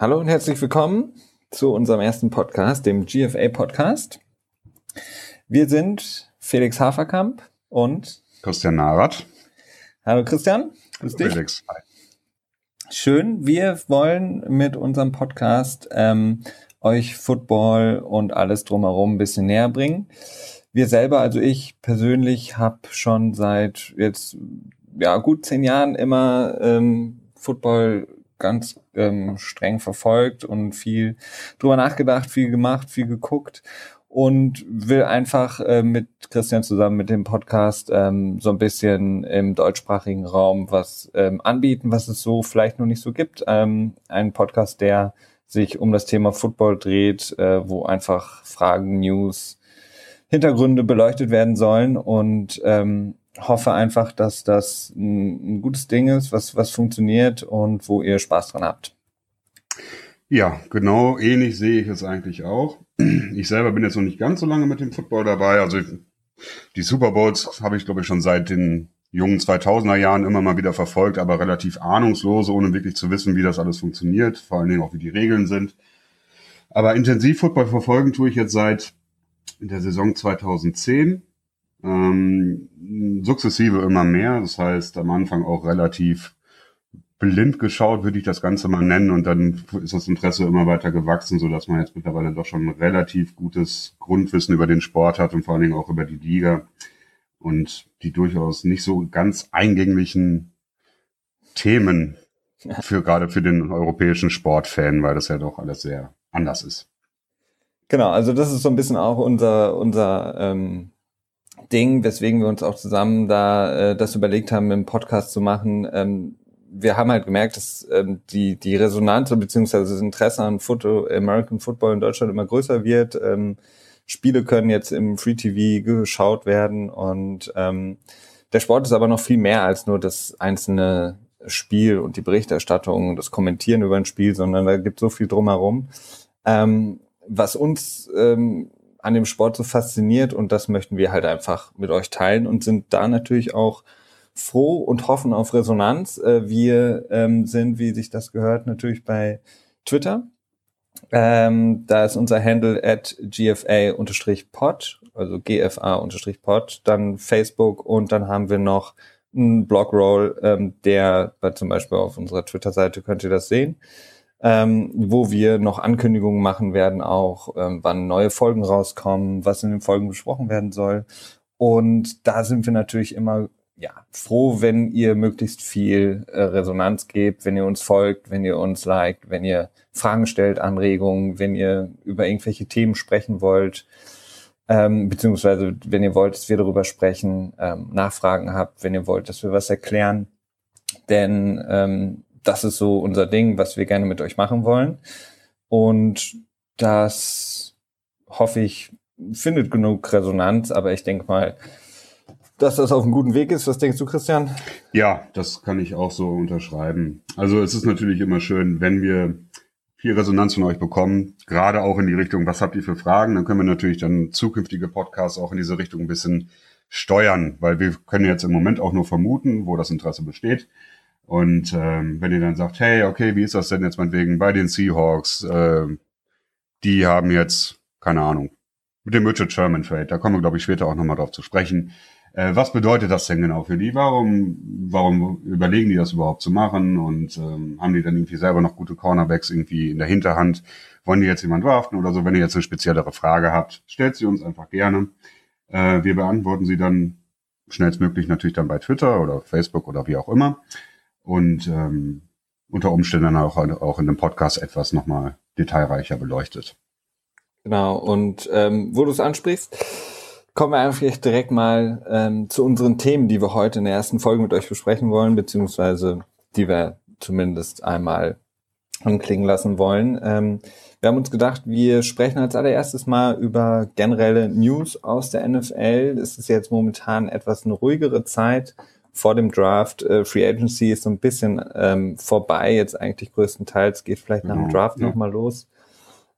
Hallo und herzlich willkommen zu unserem ersten Podcast, dem GFA Podcast. Wir sind Felix Haferkamp und Christian Narath. Hallo Christian. Grüß dich. Felix. Hi. Schön. Wir wollen mit unserem Podcast ähm, euch Football und alles drumherum ein bisschen näher bringen. Wir selber, also ich persönlich, habe schon seit jetzt ja gut zehn Jahren immer ähm, Football ganz ähm, streng verfolgt und viel drüber nachgedacht, viel gemacht, viel geguckt und will einfach äh, mit Christian zusammen mit dem Podcast ähm, so ein bisschen im deutschsprachigen Raum was ähm, anbieten, was es so vielleicht noch nicht so gibt. Ähm, ein Podcast, der sich um das Thema Football dreht, äh, wo einfach Fragen, News, Hintergründe beleuchtet werden sollen und ähm, hoffe einfach, dass das ein, ein gutes Ding ist, was, was funktioniert und wo ihr Spaß dran habt. Ja, genau ähnlich sehe ich es eigentlich auch. Ich selber bin jetzt noch nicht ganz so lange mit dem Football dabei. Also die Super Bowls habe ich, glaube ich, schon seit den jungen 2000er Jahren immer mal wieder verfolgt, aber relativ ahnungslos, ohne wirklich zu wissen, wie das alles funktioniert, vor allen Dingen auch, wie die Regeln sind. Aber intensiv Football verfolgen tue ich jetzt seit der Saison 2010 ähm, sukzessive immer mehr. Das heißt, am Anfang auch relativ blind geschaut, würde ich das Ganze mal nennen. Und dann ist das Interesse immer weiter gewachsen, so dass man jetzt mittlerweile doch schon ein relativ gutes Grundwissen über den Sport hat und vor allen Dingen auch über die Liga und die durchaus nicht so ganz eingänglichen Themen für gerade für den europäischen Sportfan, weil das ja doch alles sehr anders ist. Genau, also das ist so ein bisschen auch unser unser ähm, Ding, weswegen wir uns auch zusammen da äh, das überlegt haben, einen Podcast zu machen. Ähm, wir haben halt gemerkt, dass ähm, die, die Resonanz beziehungsweise das Interesse an Foto, American Football in Deutschland immer größer wird. Ähm, Spiele können jetzt im Free TV geschaut werden und ähm, der Sport ist aber noch viel mehr als nur das einzelne Spiel und die Berichterstattung, das Kommentieren über ein Spiel, sondern da gibt so viel drumherum. Ähm, was uns ähm, an dem Sport so fasziniert und das möchten wir halt einfach mit euch teilen und sind da natürlich auch froh und hoffen auf Resonanz. Äh, wir ähm, sind, wie sich das gehört, natürlich bei Twitter. Ähm, da ist unser Handle at gfa-pod, also gfa-pod, dann Facebook und dann haben wir noch einen Blogroll, ähm, der zum Beispiel auf unserer Twitter-Seite könnt ihr das sehen ähm, wo wir noch Ankündigungen machen werden, auch ähm, wann neue Folgen rauskommen, was in den Folgen besprochen werden soll. Und da sind wir natürlich immer ja, froh, wenn ihr möglichst viel äh, Resonanz gebt, wenn ihr uns folgt, wenn ihr uns liked, wenn ihr Fragen stellt, Anregungen, wenn ihr über irgendwelche Themen sprechen wollt, ähm, beziehungsweise wenn ihr wollt, dass wir darüber sprechen, ähm, Nachfragen habt, wenn ihr wollt, dass wir was erklären. Denn ähm, das ist so unser Ding, was wir gerne mit euch machen wollen. Und das hoffe ich, findet genug Resonanz, aber ich denke mal, dass das auf einem guten Weg ist. Was denkst du, Christian? Ja, das kann ich auch so unterschreiben. Also es ist natürlich immer schön, wenn wir viel Resonanz von euch bekommen, gerade auch in die Richtung, was habt ihr für Fragen? Dann können wir natürlich dann zukünftige Podcasts auch in diese Richtung ein bisschen steuern, weil wir können jetzt im Moment auch nur vermuten, wo das Interesse besteht. Und ähm, wenn ihr dann sagt, hey, okay, wie ist das denn jetzt meinetwegen bei den Seahawks? Äh, die haben jetzt, keine Ahnung, mit dem Richard Sherman Trade, da kommen wir, glaube ich, später auch nochmal drauf zu sprechen. Äh, was bedeutet das denn genau für die? Warum, warum überlegen die das überhaupt zu machen? Und ähm, haben die dann irgendwie selber noch gute Cornerbacks irgendwie in der Hinterhand? Wollen die jetzt jemanden draften oder so? Wenn ihr jetzt eine speziellere Frage habt, stellt sie uns einfach gerne. Äh, wir beantworten sie dann schnellstmöglich natürlich dann bei Twitter oder Facebook oder wie auch immer und ähm, unter Umständen auch, auch in dem Podcast etwas nochmal detailreicher beleuchtet. Genau, und ähm, wo du es ansprichst, kommen wir einfach direkt mal ähm, zu unseren Themen, die wir heute in der ersten Folge mit euch besprechen wollen, beziehungsweise die wir zumindest einmal anklingen lassen wollen. Ähm, wir haben uns gedacht, wir sprechen als allererstes mal über generelle News aus der NFL. Es ist jetzt momentan etwas eine ruhigere Zeit vor dem Draft. Äh, Free Agency ist so ein bisschen ähm, vorbei, jetzt eigentlich größtenteils, geht vielleicht nach dem Draft ja. nochmal los.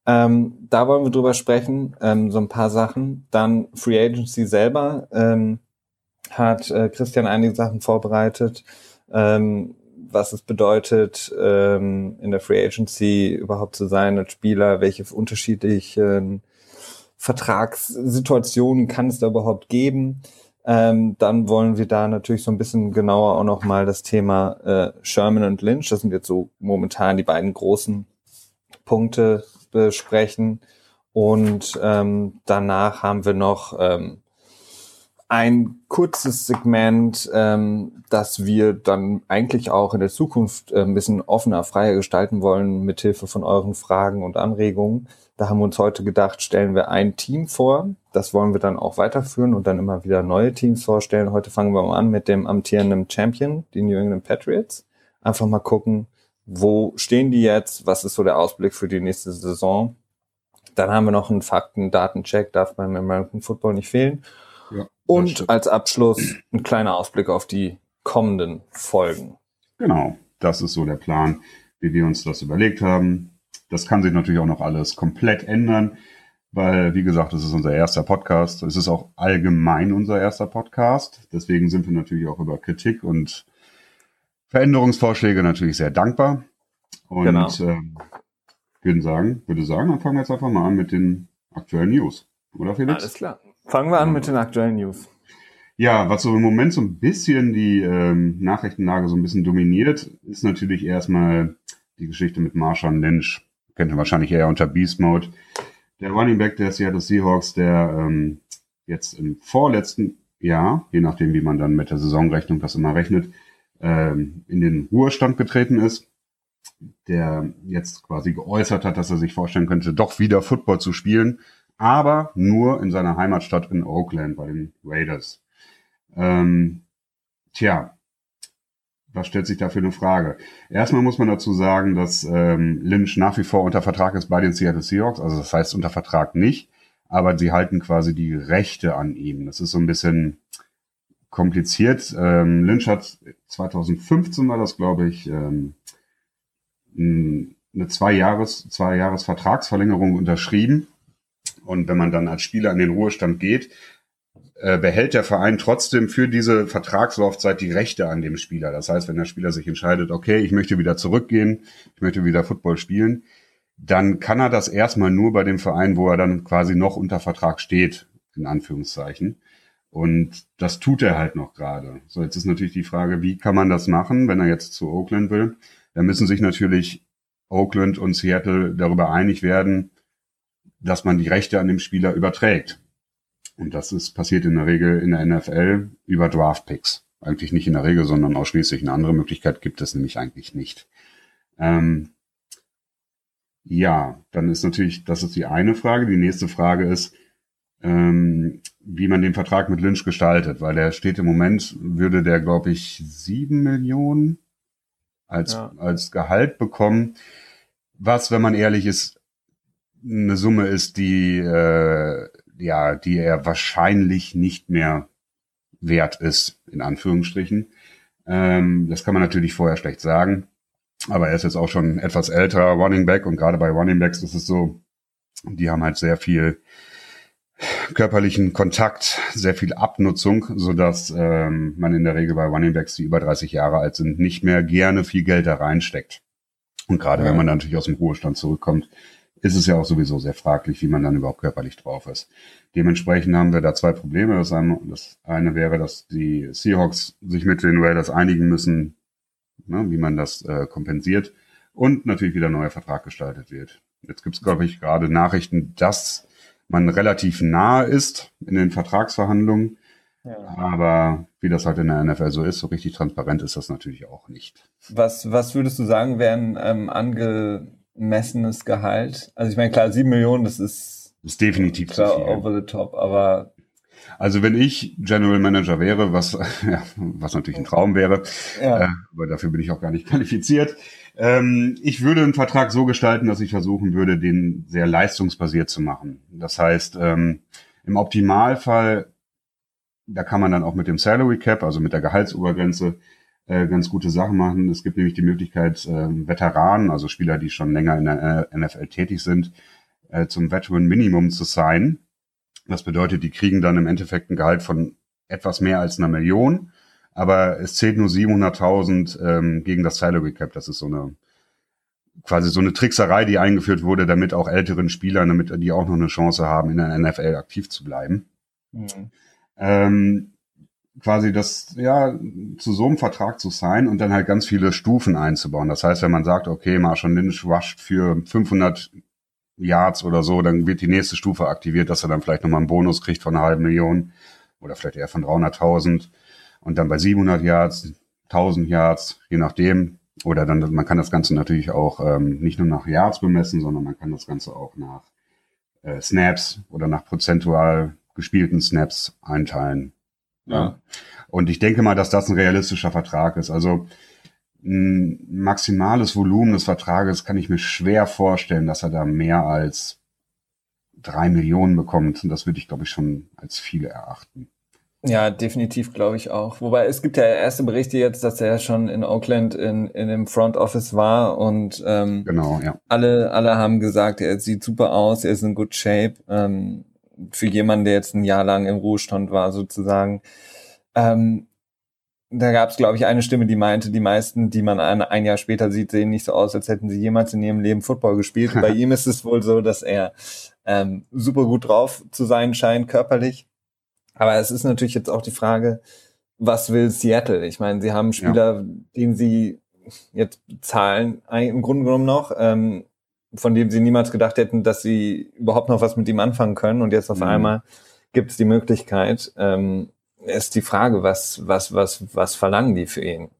Ähm, da wollen wir drüber sprechen, ähm, so ein paar Sachen. Dann Free Agency selber ähm, hat äh, Christian einige Sachen vorbereitet. Ähm, was es bedeutet, ähm, in der Free Agency überhaupt zu sein als Spieler, welche unterschiedlichen Vertragssituationen kann es da überhaupt geben. Ähm, dann wollen wir da natürlich so ein bisschen genauer auch nochmal das Thema äh, Sherman und Lynch, das sind jetzt so momentan die beiden großen Punkte besprechen. Und ähm, danach haben wir noch ähm, ein kurzes Segment, ähm, das wir dann eigentlich auch in der Zukunft äh, ein bisschen offener, freier gestalten wollen, mithilfe von euren Fragen und Anregungen. Da haben wir uns heute gedacht, stellen wir ein Team vor. Das wollen wir dann auch weiterführen und dann immer wieder neue Teams vorstellen. Heute fangen wir mal an mit dem amtierenden Champion, die New England Patriots. Einfach mal gucken, wo stehen die jetzt? Was ist so der Ausblick für die nächste Saison? Dann haben wir noch einen Fakten-Datencheck, darf beim American Football nicht fehlen. Ja, Und als Abschluss ein kleiner Ausblick auf die kommenden Folgen. Genau, das ist so der Plan, wie wir uns das überlegt haben. Das kann sich natürlich auch noch alles komplett ändern, weil, wie gesagt, es ist unser erster Podcast. Es ist auch allgemein unser erster Podcast. Deswegen sind wir natürlich auch über Kritik und Veränderungsvorschläge natürlich sehr dankbar. Und genau. ähm, würde sagen, würde sagen, dann fangen wir jetzt einfach mal an mit den aktuellen News. Oder Felix? Alles klar. Fangen wir an mit den aktuellen News. Ja, was so im Moment so ein bisschen die ähm, Nachrichtenlage so ein bisschen dominiert, ist natürlich erstmal die Geschichte mit Marshawn Lynch. Kennt ihr wahrscheinlich eher unter Beast Mode. Der Running Back der Seattle Seahawks, der ähm, jetzt im vorletzten Jahr, je nachdem wie man dann mit der Saisonrechnung das immer rechnet, ähm, in den Ruhestand getreten ist, der jetzt quasi geäußert hat, dass er sich vorstellen könnte, doch wieder Football zu spielen aber nur in seiner Heimatstadt in Oakland bei den Raiders. Ähm, tja, was stellt sich da für eine Frage? Erstmal muss man dazu sagen, dass ähm, Lynch nach wie vor unter Vertrag ist bei den Seattle Seahawks, also das heißt unter Vertrag nicht, aber sie halten quasi die Rechte an ihm. Das ist so ein bisschen kompliziert. Ähm, Lynch hat 2015 war das, glaube ich, ähm, eine zwei Jahres zwei Jahres Vertragsverlängerung unterschrieben und wenn man dann als Spieler in den Ruhestand geht, äh, behält der Verein trotzdem für diese Vertragslaufzeit die Rechte an dem Spieler. Das heißt, wenn der Spieler sich entscheidet, okay, ich möchte wieder zurückgehen, ich möchte wieder Football spielen, dann kann er das erstmal nur bei dem Verein, wo er dann quasi noch unter Vertrag steht, in Anführungszeichen. Und das tut er halt noch gerade. So, jetzt ist natürlich die Frage, wie kann man das machen, wenn er jetzt zu Oakland will? Da müssen sich natürlich Oakland und Seattle darüber einig werden, dass man die Rechte an dem Spieler überträgt. Und das ist passiert in der Regel in der NFL über Draftpicks. Eigentlich nicht in der Regel, sondern ausschließlich. Eine andere Möglichkeit gibt es nämlich eigentlich nicht. Ähm, ja, dann ist natürlich, das ist die eine Frage. Die nächste Frage ist, ähm, wie man den Vertrag mit Lynch gestaltet, weil der steht im Moment, würde der, glaube ich, sieben Millionen als, ja. als Gehalt bekommen. Was, wenn man ehrlich ist, eine Summe ist, die äh, ja, die er wahrscheinlich nicht mehr wert ist, in Anführungsstrichen. Ähm, das kann man natürlich vorher schlecht sagen. Aber er ist jetzt auch schon etwas älterer Running Back und gerade bei Running Backs ist es so, die haben halt sehr viel körperlichen Kontakt, sehr viel Abnutzung, so dass ähm, man in der Regel bei Running Backs, die über 30 Jahre alt sind, nicht mehr gerne viel Geld da reinsteckt. Und gerade ja. wenn man dann natürlich aus dem Ruhestand zurückkommt, ist es ja auch sowieso sehr fraglich, wie man dann überhaupt körperlich drauf ist. Dementsprechend haben wir da zwei Probleme. Das eine, das eine wäre, dass die Seahawks sich mit den Raiders einigen müssen, ne, wie man das äh, kompensiert. Und natürlich wieder ein neuer Vertrag gestaltet wird. Jetzt gibt es, glaube ich, gerade Nachrichten, dass man relativ nahe ist in den Vertragsverhandlungen. Ja. Aber wie das halt in der NFL so ist, so richtig transparent ist das natürlich auch nicht. Was, was würdest du sagen, wären ähm, ange messenes Gehalt. Also ich meine, klar, sieben Millionen, das ist, ist definitiv klar over the top, aber also wenn ich General Manager wäre, was ja, was natürlich ein Traum wäre, ja. äh, aber dafür bin ich auch gar nicht qualifiziert. Ähm, ich würde einen Vertrag so gestalten, dass ich versuchen würde, den sehr leistungsbasiert zu machen. Das heißt, ähm, im Optimalfall, da kann man dann auch mit dem Salary Cap, also mit der Gehaltsobergrenze, äh, ganz gute Sachen machen. Es gibt nämlich die Möglichkeit, äh, Veteranen, also Spieler, die schon länger in der NFL tätig sind, äh, zum Veteran Minimum zu sein. Das bedeutet, die kriegen dann im Endeffekt ein Gehalt von etwas mehr als einer Million, aber es zählt nur 700.000 ähm, gegen das Salary Cap. Das ist so eine quasi so eine Trickserei, die eingeführt wurde, damit auch älteren Spielern, damit die auch noch eine Chance haben, in der NFL aktiv zu bleiben. Mhm. Ähm, quasi das, ja, zu so einem Vertrag zu sein und dann halt ganz viele Stufen einzubauen. Das heißt, wenn man sagt, okay, Marshall Lynch rusht für 500 Yards oder so, dann wird die nächste Stufe aktiviert, dass er dann vielleicht nochmal einen Bonus kriegt von einer halben Million oder vielleicht eher von 300.000 und dann bei 700 Yards, 1000 Yards, je nachdem. Oder dann, man kann das Ganze natürlich auch ähm, nicht nur nach Yards bemessen, sondern man kann das Ganze auch nach äh, Snaps oder nach prozentual gespielten Snaps einteilen. Ja. Und ich denke mal, dass das ein realistischer Vertrag ist. Also ein maximales Volumen des Vertrages kann ich mir schwer vorstellen, dass er da mehr als drei Millionen bekommt. Und das würde ich, glaube ich, schon als viele erachten. Ja, definitiv glaube ich auch. Wobei es gibt ja erste Berichte jetzt, dass er schon in Oakland in, in dem Front Office war und ähm, genau, ja. alle, alle haben gesagt, er sieht super aus, er ist in good shape. Ähm, für jemanden, der jetzt ein Jahr lang im Ruhestand war, sozusagen. Ähm, da gab es, glaube ich, eine Stimme, die meinte, die meisten, die man ein, ein, Jahr später sieht, sehen nicht so aus, als hätten sie jemals in ihrem Leben Football gespielt. Bei ihm ist es wohl so, dass er ähm, super gut drauf zu sein scheint, körperlich. Aber es ist natürlich jetzt auch die Frage, was will Seattle? Ich meine, sie haben Spieler, ja. den sie jetzt zahlen, im Grunde genommen noch. Ähm, von dem sie niemals gedacht hätten, dass sie überhaupt noch was mit ihm anfangen können. Und jetzt auf mhm. einmal gibt es die Möglichkeit. Ähm, ist die Frage, was, was, was, was verlangen die für ihn?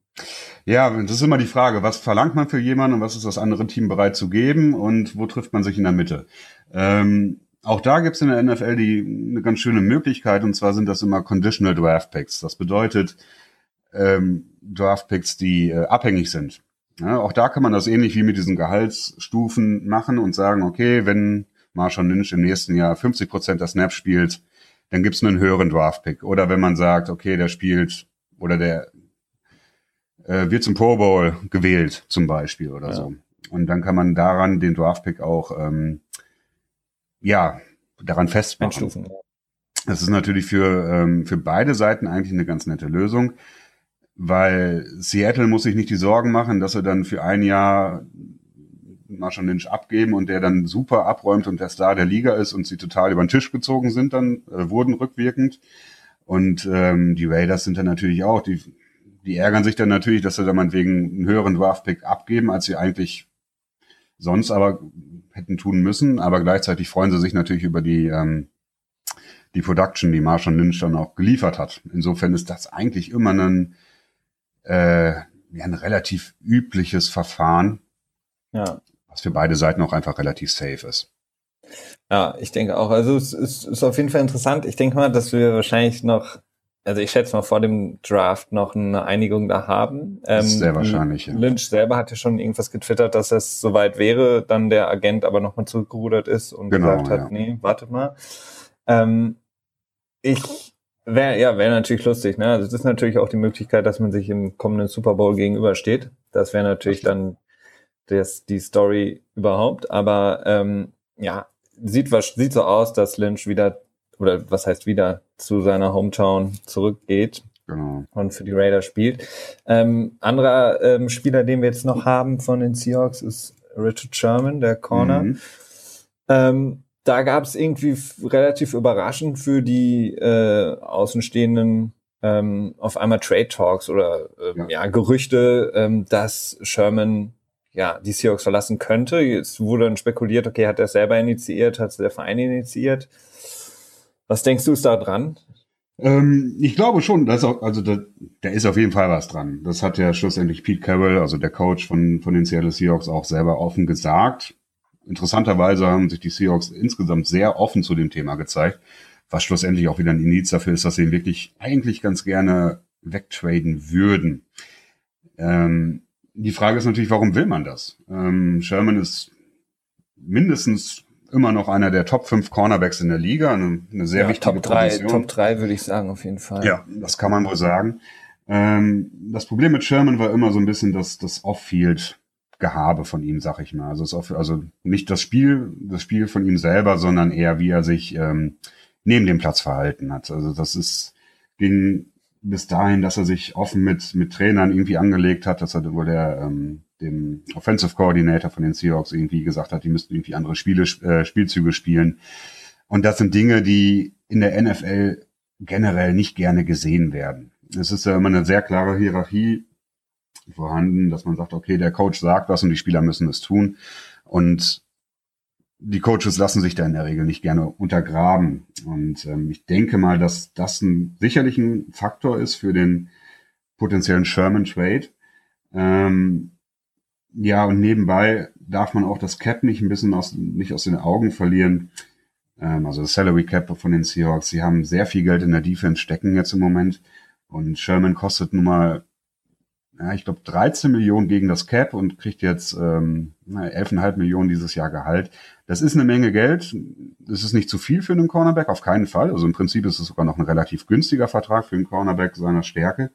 Ja, das ist immer die Frage, was verlangt man für jemanden und was ist das andere Team bereit zu geben und wo trifft man sich in der Mitte? Ähm, auch da gibt es in der NFL die, eine ganz schöne Möglichkeit und zwar sind das immer Conditional Draft Picks. Das bedeutet ähm, Draft Picks, die äh, abhängig sind. Ja, auch da kann man das ähnlich wie mit diesen Gehaltsstufen machen und sagen, okay, wenn Marshall Lynch im nächsten Jahr 50 Prozent der Snaps spielt, dann gibt's einen höheren Draftpick. Oder wenn man sagt, okay, der spielt oder der äh, wird zum Pro Bowl gewählt zum Beispiel oder ja. so. Und dann kann man daran den Draftpick auch ähm, ja daran festmachen. Einstufen. Das ist natürlich für ähm, für beide Seiten eigentlich eine ganz nette Lösung weil Seattle muss sich nicht die Sorgen machen, dass sie dann für ein Jahr Marshall Lynch abgeben und der dann super abräumt und der Star der Liga ist und sie total über den Tisch gezogen sind, dann äh, wurden rückwirkend. Und ähm, die Raiders sind dann natürlich auch, die, die ärgern sich dann natürlich, dass sie dann meinetwegen einen höheren Draftpick abgeben, als sie eigentlich sonst aber hätten tun müssen. Aber gleichzeitig freuen sie sich natürlich über die, ähm, die Production, die Marshall Lynch dann auch geliefert hat. Insofern ist das eigentlich immer ein äh, ja, ein relativ übliches Verfahren, ja. was für beide Seiten auch einfach relativ safe ist. Ja, ich denke auch. Also es ist, ist auf jeden Fall interessant. Ich denke mal, dass wir wahrscheinlich noch, also ich schätze mal vor dem Draft noch eine Einigung da haben. Ähm, sehr wahrscheinlich. Ja. Lynch selber hatte schon irgendwas getwittert, dass es soweit wäre, dann der Agent aber nochmal zurückgerudert ist und genau, gesagt hat, ja. nee, wartet mal. Ähm, ich Wäre ja, wäre natürlich lustig, ne? Also es ist natürlich auch die Möglichkeit, dass man sich im kommenden Super Bowl gegenübersteht. Das wäre natürlich dann das, die Story überhaupt. Aber ähm, ja, sieht was sieht so aus, dass Lynch wieder oder was heißt wieder zu seiner Hometown zurückgeht genau. und für die Raiders spielt. Ähm, anderer ähm, Spieler, den wir jetzt noch haben von den Seahawks, ist Richard Sherman, der Corner. Mhm. Ähm, da gab es irgendwie relativ überraschend für die äh, Außenstehenden ähm, auf einmal Trade Talks oder ähm, ja. ja. Gerüchte, ähm, dass Sherman ja die Seahawks verlassen könnte. Jetzt wurde dann spekuliert, okay, hat er selber initiiert, hat der Verein initiiert. Was denkst du ist da dran? Ähm, ich glaube schon, dass auch, also da, da ist auf jeden Fall was dran. Das hat ja schlussendlich Pete Carroll, also der Coach von, von den Seattle Seahawks, auch selber offen gesagt. Interessanterweise haben sich die Seahawks insgesamt sehr offen zu dem Thema gezeigt, was schlussendlich auch wieder ein Indiz dafür ist, dass sie ihn wirklich eigentlich ganz gerne wegtraden würden. Ähm, die Frage ist natürlich, warum will man das? Ähm, Sherman ist mindestens immer noch einer der Top 5 Cornerbacks in der Liga, eine, eine sehr ja, wichtige Top 3, Position. Top 3 würde ich sagen, auf jeden Fall. Ja, das kann man wohl sagen. Ähm, das Problem mit Sherman war immer so ein bisschen das, das Off-Field Gehabe von ihm, sag ich mal. Also, ist auch, also nicht das Spiel, das Spiel von ihm selber, sondern eher, wie er sich ähm, neben dem Platz verhalten hat. Also das ist ging bis dahin, dass er sich offen mit, mit Trainern irgendwie angelegt hat, dass er wohl der, ähm, dem Offensive Coordinator von den Seahawks irgendwie gesagt hat, die müssten irgendwie andere Spiele, äh, Spielzüge spielen. Und das sind Dinge, die in der NFL generell nicht gerne gesehen werden. Es ist ja immer eine sehr klare Hierarchie vorhanden, dass man sagt, okay, der Coach sagt was und die Spieler müssen es tun. Und die Coaches lassen sich da in der Regel nicht gerne untergraben. Und ähm, ich denke mal, dass das ein, sicherlich ein Faktor ist für den potenziellen Sherman Trade. Ähm, ja, und nebenbei darf man auch das Cap nicht ein bisschen aus, nicht aus den Augen verlieren. Ähm, also das Salary Cap von den Seahawks. Sie haben sehr viel Geld in der Defense stecken jetzt im Moment. Und Sherman kostet nun mal ja, ich glaube 13 Millionen gegen das Cap und kriegt jetzt ähm, 11,5 Millionen dieses Jahr Gehalt. Das ist eine Menge Geld. Das ist nicht zu viel für einen Cornerback, auf keinen Fall. Also im Prinzip ist es sogar noch ein relativ günstiger Vertrag für einen Cornerback seiner Stärke.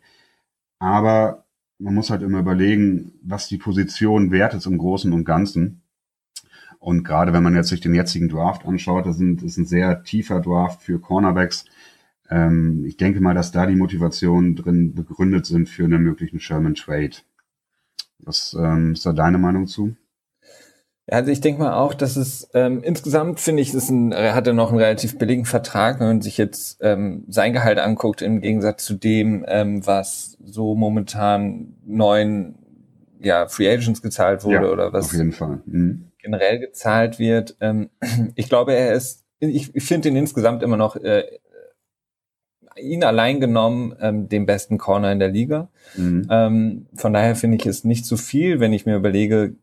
Aber man muss halt immer überlegen, was die Position wert ist im Großen und Ganzen. Und gerade wenn man jetzt sich den jetzigen Draft anschaut, das, das ist ein sehr tiefer Draft für Cornerbacks. Ähm, ich denke mal, dass da die Motivationen drin begründet sind für einen möglichen Sherman Trade. Was ähm, ist da deine Meinung zu? Also ich denke mal auch, dass es ähm, insgesamt finde ich, ist ein, er hatte noch einen relativ billigen Vertrag, wenn man sich jetzt ähm, sein Gehalt anguckt, im Gegensatz zu dem, ähm, was so momentan neuen ja, Free Agents gezahlt wurde ja, oder was auf jeden Fall. Mhm. generell gezahlt wird. Ähm, ich glaube, er ist, ich, ich finde ihn insgesamt immer noch äh, ihn allein genommen ähm, den besten Corner in der Liga. Mhm. Ähm, von daher finde ich es nicht zu viel, wenn ich mir überlege,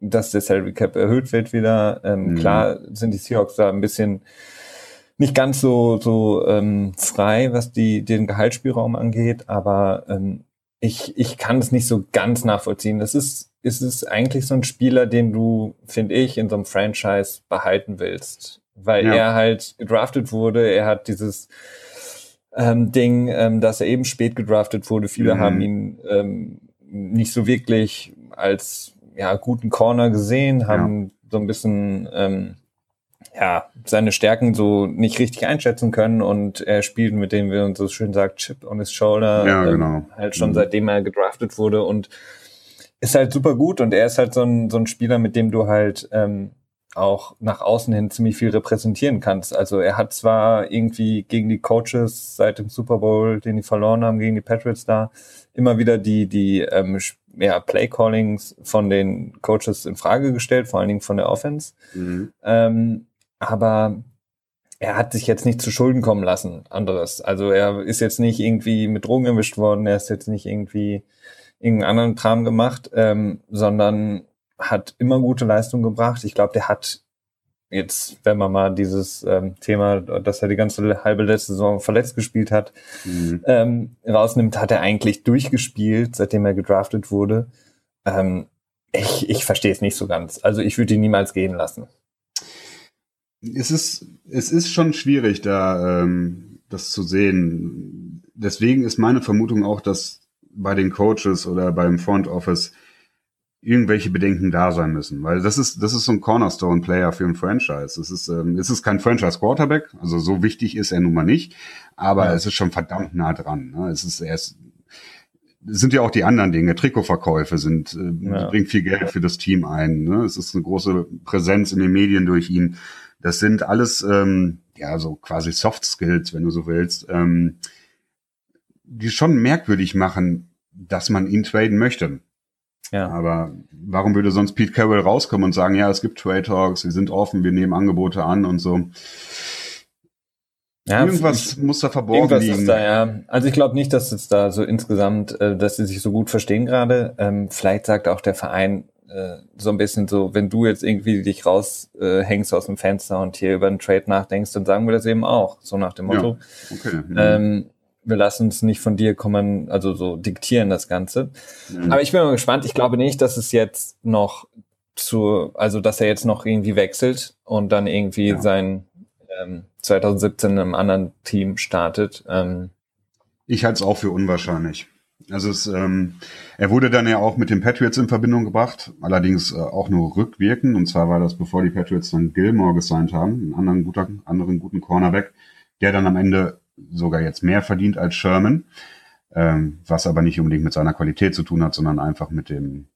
dass der Salary Cap erhöht wird wieder. Ähm, mhm. Klar sind die Seahawks da ein bisschen nicht ganz so so ähm, frei, was die den Gehaltsspielraum angeht, aber ähm, ich ich kann es nicht so ganz nachvollziehen. Das ist ist es eigentlich so ein Spieler, den du finde ich in so einem Franchise behalten willst, weil ja. er halt gedraftet wurde. Er hat dieses ähm, Ding, ähm, dass er eben spät gedraftet wurde. Viele mhm. haben ihn ähm, nicht so wirklich als ja, guten Corner gesehen, haben ja. so ein bisschen ähm, ja, seine Stärken so nicht richtig einschätzen können und er spielt mit dem, wie man so schön sagt, Chip on his shoulder. Ja, ähm, genau. halt schon mhm. seitdem er gedraftet wurde und ist halt super gut und er ist halt so ein, so ein Spieler, mit dem du halt ähm, auch nach außen hin ziemlich viel repräsentieren kannst. Also er hat zwar irgendwie gegen die Coaches seit dem Super Bowl, den die verloren haben, gegen die Patriots da, immer wieder die, die ähm, ja, Play-Callings von den Coaches in Frage gestellt, vor allen Dingen von der Offense. Mhm. Ähm, aber er hat sich jetzt nicht zu Schulden kommen lassen, anderes. Also er ist jetzt nicht irgendwie mit Drogen erwischt worden, er ist jetzt nicht irgendwie irgendeinen anderen Kram gemacht, ähm, sondern hat immer gute Leistung gebracht. Ich glaube, der hat jetzt, wenn man mal dieses ähm, Thema, dass er die ganze halbe letzte Saison verletzt gespielt hat, mhm. ähm, rausnimmt, hat er eigentlich durchgespielt, seitdem er gedraftet wurde. Ähm, ich ich verstehe es nicht so ganz. Also ich würde ihn niemals gehen lassen. Es ist, es ist schon schwierig, da ähm, das zu sehen. Deswegen ist meine Vermutung auch, dass bei den Coaches oder beim Front Office irgendwelche Bedenken da sein müssen, weil das ist das ist so ein Cornerstone-Player für ein Franchise. Es ist ähm, es ist kein Franchise-Quarterback, also so wichtig ist er nun mal nicht, aber ja. es ist schon verdammt nah dran. Ne? Es ist erst sind ja auch die anderen Dinge. Trikotverkäufe sind äh, ja. bringt viel Geld für das Team ein. Ne? Es ist eine große Präsenz in den Medien durch ihn. Das sind alles ähm, ja so quasi Soft Skills, wenn du so willst, ähm, die schon merkwürdig machen, dass man ihn traden möchte. Ja. Aber warum würde sonst Pete Carroll rauskommen und sagen, ja, es gibt Trade Talks, wir sind offen, wir nehmen Angebote an und so. Ja, irgendwas ich, muss da verborgen irgendwas liegen. Ist da, ja. Also ich glaube nicht, dass es da so insgesamt, äh, dass sie sich so gut verstehen gerade. Ähm, vielleicht sagt auch der Verein äh, so ein bisschen so, wenn du jetzt irgendwie dich raushängst äh, aus dem Fenster und hier über einen Trade nachdenkst, dann sagen wir das eben auch, so nach dem Motto. Ja, okay. Mhm. Ähm, wir lassen uns nicht von dir kommen, also so diktieren das Ganze. Mhm. Aber ich bin mal gespannt. Ich glaube nicht, dass es jetzt noch zu, also dass er jetzt noch irgendwie wechselt und dann irgendwie ja. sein ähm, 2017 in einem anderen Team startet. Ähm, ich halte es auch für unwahrscheinlich. Also es, ähm, er wurde dann ja auch mit den Patriots in Verbindung gebracht, allerdings äh, auch nur rückwirkend. Und zwar war das, bevor die Patriots dann Gilmore gesigned haben, einen anderen, guter, anderen guten Cornerback, der dann am Ende sogar jetzt mehr verdient als Sherman, ähm, was aber nicht unbedingt mit seiner Qualität zu tun hat, sondern einfach mit dem,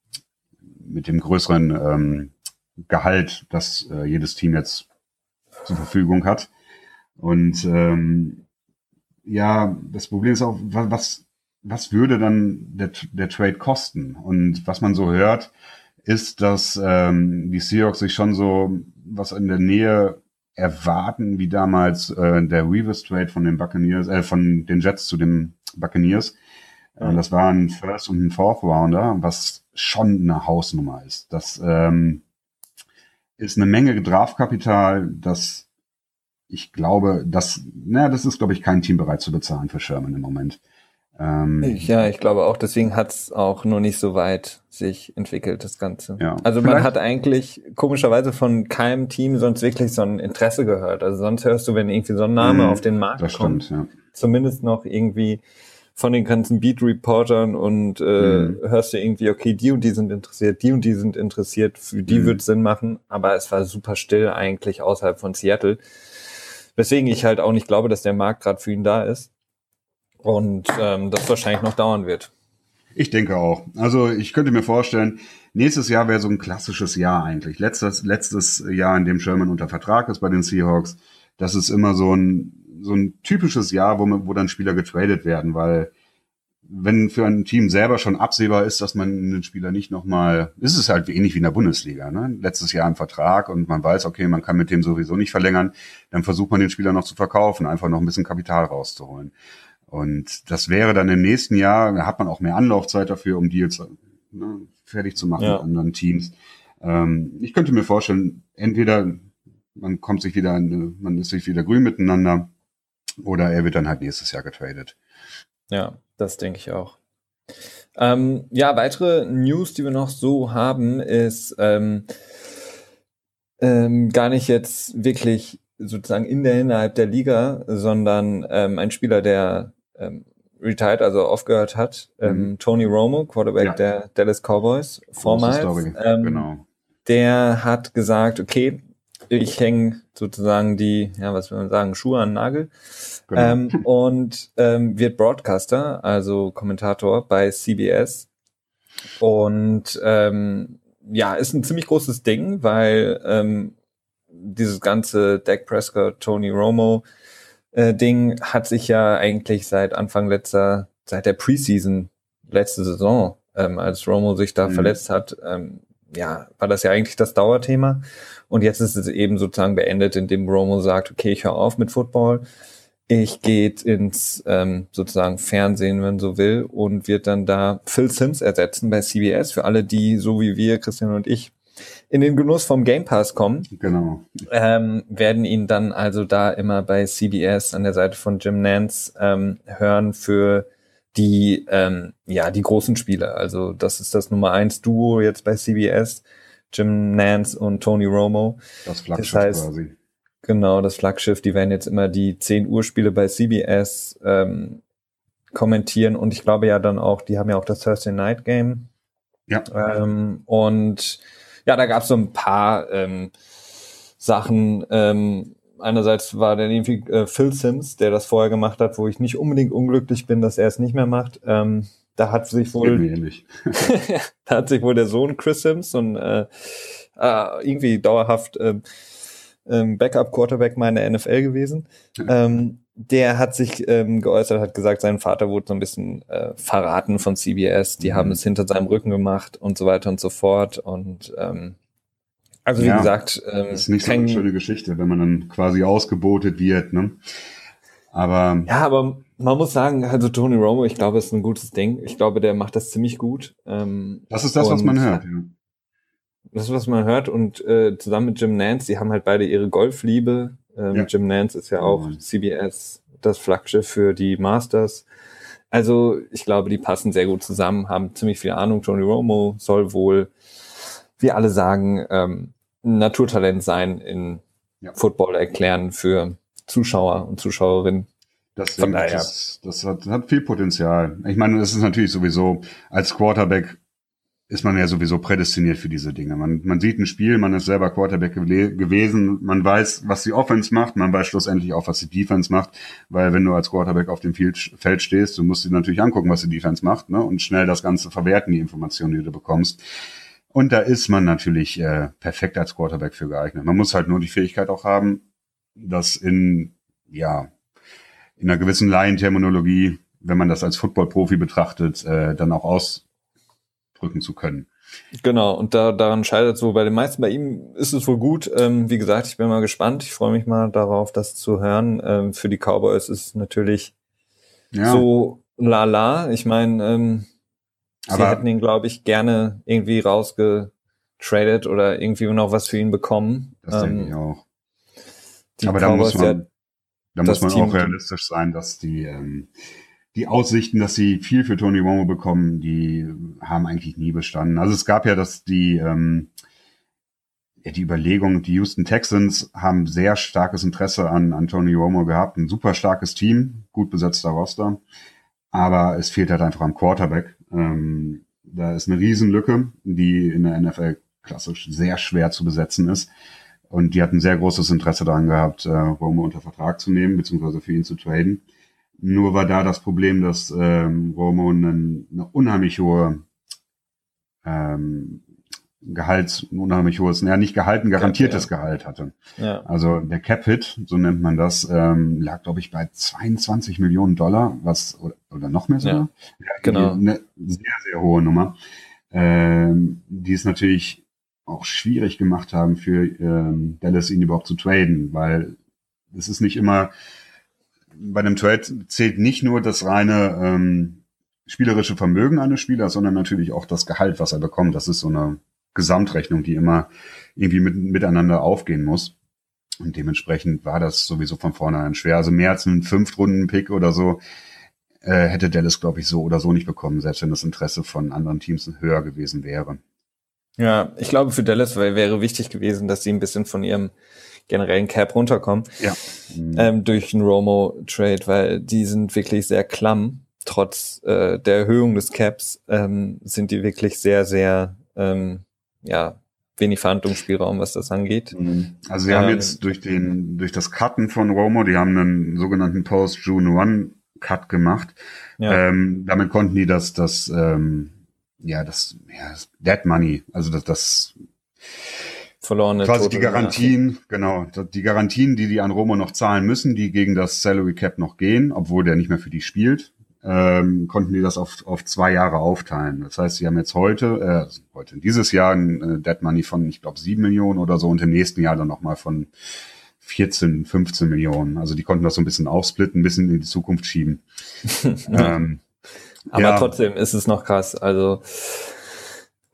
mit dem größeren ähm, Gehalt, das äh, jedes Team jetzt zur Verfügung hat. Und ähm, ja, das Problem ist auch, was, was würde dann der, der Trade kosten? Und was man so hört, ist, dass ähm, die Seahawks sich schon so was in der Nähe erwarten, wie damals äh, der Reverse Trade von den Buccaneers, äh, von den Jets zu den Buccaneers. Äh, das war ein First und ein Fourth Rounder, was schon eine Hausnummer ist. Das ähm, ist eine Menge Draftkapital, das ich glaube, das, naja, das ist, glaube ich, kein Team bereit zu bezahlen für Sherman im Moment. Ähm, ja, ich glaube auch, deswegen hat es auch nur nicht so weit sich entwickelt, das Ganze. Ja, also man hat eigentlich komischerweise von keinem Team sonst wirklich so ein Interesse gehört. Also sonst hörst du, wenn irgendwie so ein Name mhm, auf den Markt kommt, stimmt, ja. zumindest noch irgendwie von den ganzen Beat-Reportern und äh, mhm. hörst du irgendwie, okay, die und die sind interessiert, die und die sind interessiert, für die mhm. wird Sinn machen, aber es war super still eigentlich außerhalb von Seattle. Weswegen ich halt auch nicht glaube, dass der Markt gerade für ihn da ist und ähm, das wahrscheinlich noch dauern wird. Ich denke auch. Also ich könnte mir vorstellen, nächstes Jahr wäre so ein klassisches Jahr eigentlich. Letztes, letztes Jahr, in dem Sherman unter Vertrag ist bei den Seahawks. Das ist immer so ein, so ein typisches Jahr, wo, wo dann Spieler getradet werden, weil wenn für ein Team selber schon absehbar ist, dass man einen Spieler nicht nochmal, ist es halt ähnlich wie in der Bundesliga, ne? Letztes Jahr ein Vertrag und man weiß, okay, man kann mit dem sowieso nicht verlängern, dann versucht man den Spieler noch zu verkaufen, einfach noch ein bisschen Kapital rauszuholen. Und das wäre dann im nächsten Jahr, da hat man auch mehr Anlaufzeit dafür, um Deals ne, fertig zu machen ja. mit anderen Teams. Ähm, ich könnte mir vorstellen, entweder man kommt sich wieder, man ist sich wieder grün miteinander, oder er wird dann halt nächstes Jahr getradet. Ja, das denke ich auch. Ähm, ja, weitere News, die wir noch so haben, ist ähm, ähm, gar nicht jetzt wirklich sozusagen in der innerhalb der Liga, sondern ähm, ein Spieler, der ähm, retired, also aufgehört hat, ähm, mhm. Tony Romo, Quarterback ja. der Dallas Cowboys, vormals. Ähm, genau. Der hat gesagt, okay, ich hänge sozusagen die, ja, was will man sagen, Schuhe an den Nagel genau. ähm, und ähm, wird Broadcaster, also Kommentator bei CBS. Und ähm, ja, ist ein ziemlich großes Ding, weil ähm, dieses ganze Dak Prescott, Tony Romo äh, Ding hat sich ja eigentlich seit Anfang letzter, seit der Preseason letzte Saison, ähm, als Romo sich da mhm. verletzt hat, ähm, ja, war das ja eigentlich das Dauerthema. Und jetzt ist es eben sozusagen beendet, indem Romo sagt, okay, ich höre auf mit Football. Ich gehe ins ähm, sozusagen Fernsehen, wenn so will, und wird dann da Phil Sims ersetzen bei CBS. Für alle, die so wie wir, Christian und ich, in den Genuss vom Game Pass kommen, genau. ähm, werden ihn dann also da immer bei CBS an der Seite von Jim Nance ähm, hören für die ähm, ja die großen Spiele. Also das ist das Nummer eins Duo jetzt bei CBS, Jim Nance und Tony Romo. Das Flaggschiff das heißt, quasi. Genau, das Flaggschiff. Die werden jetzt immer die 10 Uhr Spiele bei CBS ähm, kommentieren und ich glaube ja dann auch, die haben ja auch das Thursday Night Game. Ja. Ähm, und ja, da gab es so ein paar ähm, Sachen. Ähm, einerseits war dann irgendwie äh, Phil Sims, der das vorher gemacht hat, wo ich nicht unbedingt unglücklich bin, dass er es nicht mehr macht. Ähm, da hat sich wohl da hat sich wohl der Sohn Chris Sims und äh, äh, irgendwie dauerhaft äh, ähm, Backup-Quarterback meiner NFL gewesen. Ähm, der hat sich ähm, geäußert, hat gesagt, sein Vater wurde so ein bisschen äh, verraten von CBS. Die mhm. haben es hinter seinem Rücken gemacht und so weiter und so fort. Und ähm, also wie ja, gesagt, ähm, ist nicht so eine schöne Geschichte, wenn man dann quasi ausgebotet wird. Ne? Aber ja, aber man muss sagen, also Tony Romo, ich glaube, ist ein gutes Ding. Ich glaube, der macht das ziemlich gut. Ähm, das ist das, was man hört. Ja. Das ist, was man hört. Und äh, zusammen mit Jim Nance, die haben halt beide ihre Golfliebe. Ähm, ja. Jim Nance ist ja auch mhm. CBS, das Flaggschiff für die Masters. Also ich glaube, die passen sehr gut zusammen, haben ziemlich viel Ahnung. Tony Romo soll wohl, wie alle sagen, ähm, ein Naturtalent sein in ja. Football erklären für Zuschauer und Zuschauerinnen. Das, Von daher. das, das hat, hat viel Potenzial. Ich meine, das ist natürlich sowieso als Quarterback ist man ja sowieso prädestiniert für diese Dinge. Man, man sieht ein Spiel, man ist selber Quarterback gewesen, man weiß, was die Offense macht, man weiß schlussendlich auch, was die Defense macht, weil wenn du als Quarterback auf dem Feld stehst, du musst dir natürlich angucken, was die Defense macht, ne, und schnell das Ganze verwerten, die Informationen, die du bekommst. Und da ist man natürlich äh, perfekt als Quarterback für geeignet. Man muss halt nur die Fähigkeit auch haben, das in, ja, in einer gewissen Laienterminologie, wenn man das als Football-Profi betrachtet, äh, dann auch aus drücken zu können. Genau, und da, daran scheitert so bei den meisten. Bei ihm ist es wohl gut. Ähm, wie gesagt, ich bin mal gespannt. Ich freue mich mal darauf, das zu hören. Ähm, für die Cowboys ist es natürlich ja. so lala. Ich meine, ähm, sie hätten ihn, glaube ich, gerne irgendwie rausgetradet oder irgendwie noch was für ihn bekommen. Das denke ähm, ich auch. Aber da muss man, ja, da muss man auch realistisch sein, dass die ähm, die Aussichten, dass sie viel für Tony Romo bekommen, die haben eigentlich nie bestanden. Also es gab ja dass die, ähm, ja, die Überlegung, die Houston Texans haben sehr starkes Interesse an, an Tony Romo gehabt, ein super starkes Team, gut besetzter Roster, aber es fehlt halt einfach am Quarterback. Ähm, da ist eine Riesenlücke, die in der NFL klassisch sehr schwer zu besetzen ist. Und die hatten sehr großes Interesse daran gehabt, äh, Romo unter Vertrag zu nehmen, beziehungsweise für ihn zu traden. Nur war da das Problem, dass ähm, Romo eine, eine unheimlich hohe ähm, Gehalt, ein unheimlich hohes, ja nicht gehalten, garantiertes Cap, ja. Gehalt hatte. Ja. Also der Cap-Hit, so nennt man das, ähm, lag, glaube ich, bei 22 Millionen Dollar, was, oder, oder noch mehr sogar. Ja, genau. Eine sehr, sehr hohe Nummer, ähm, die es natürlich auch schwierig gemacht haben für ähm, Dallas ihn überhaupt zu traden, weil es ist nicht immer bei einem Trade zählt nicht nur das reine ähm, spielerische Vermögen eines Spielers, sondern natürlich auch das Gehalt, was er bekommt. Das ist so eine Gesamtrechnung, die immer irgendwie mit, miteinander aufgehen muss. Und dementsprechend war das sowieso von vornherein schwer. Also mehr als einen Fünftrunden-Pick oder so äh, hätte Dallas, glaube ich, so oder so nicht bekommen, selbst wenn das Interesse von anderen Teams höher gewesen wäre. Ja, ich glaube, für Dallas wäre wichtig gewesen, dass sie ein bisschen von ihrem generellen Cap runterkommen. Ja. Ähm, durch einen Romo-Trade, weil die sind wirklich sehr klamm. Trotz äh, der Erhöhung des Caps ähm, sind die wirklich sehr, sehr, ähm, ja, wenig Verhandlungsspielraum, was das angeht. Mhm. Also wir ähm, haben jetzt durch den, durch das Cutten von Romo, die haben einen sogenannten Post-June One Cut gemacht. Ja. Ähm, damit konnten die das, das, ähm, ja, das, ja, das Dead Money, also das, das verlorene Quasi die Garantien, genau, die Garantien, die die an Romo noch zahlen müssen, die gegen das Salary Cap noch gehen, obwohl der nicht mehr für die spielt, ähm, konnten die das auf, auf zwei Jahre aufteilen. Das heißt, sie haben jetzt heute, äh, heute dieses Jahr ein äh, Dead Money von, ich glaube, sieben Millionen oder so und im nächsten Jahr dann nochmal von 14, 15 Millionen. Also die konnten das so ein bisschen aufsplitten, ein bisschen in die Zukunft schieben. ähm, Aber ja. trotzdem ist es noch krass. Also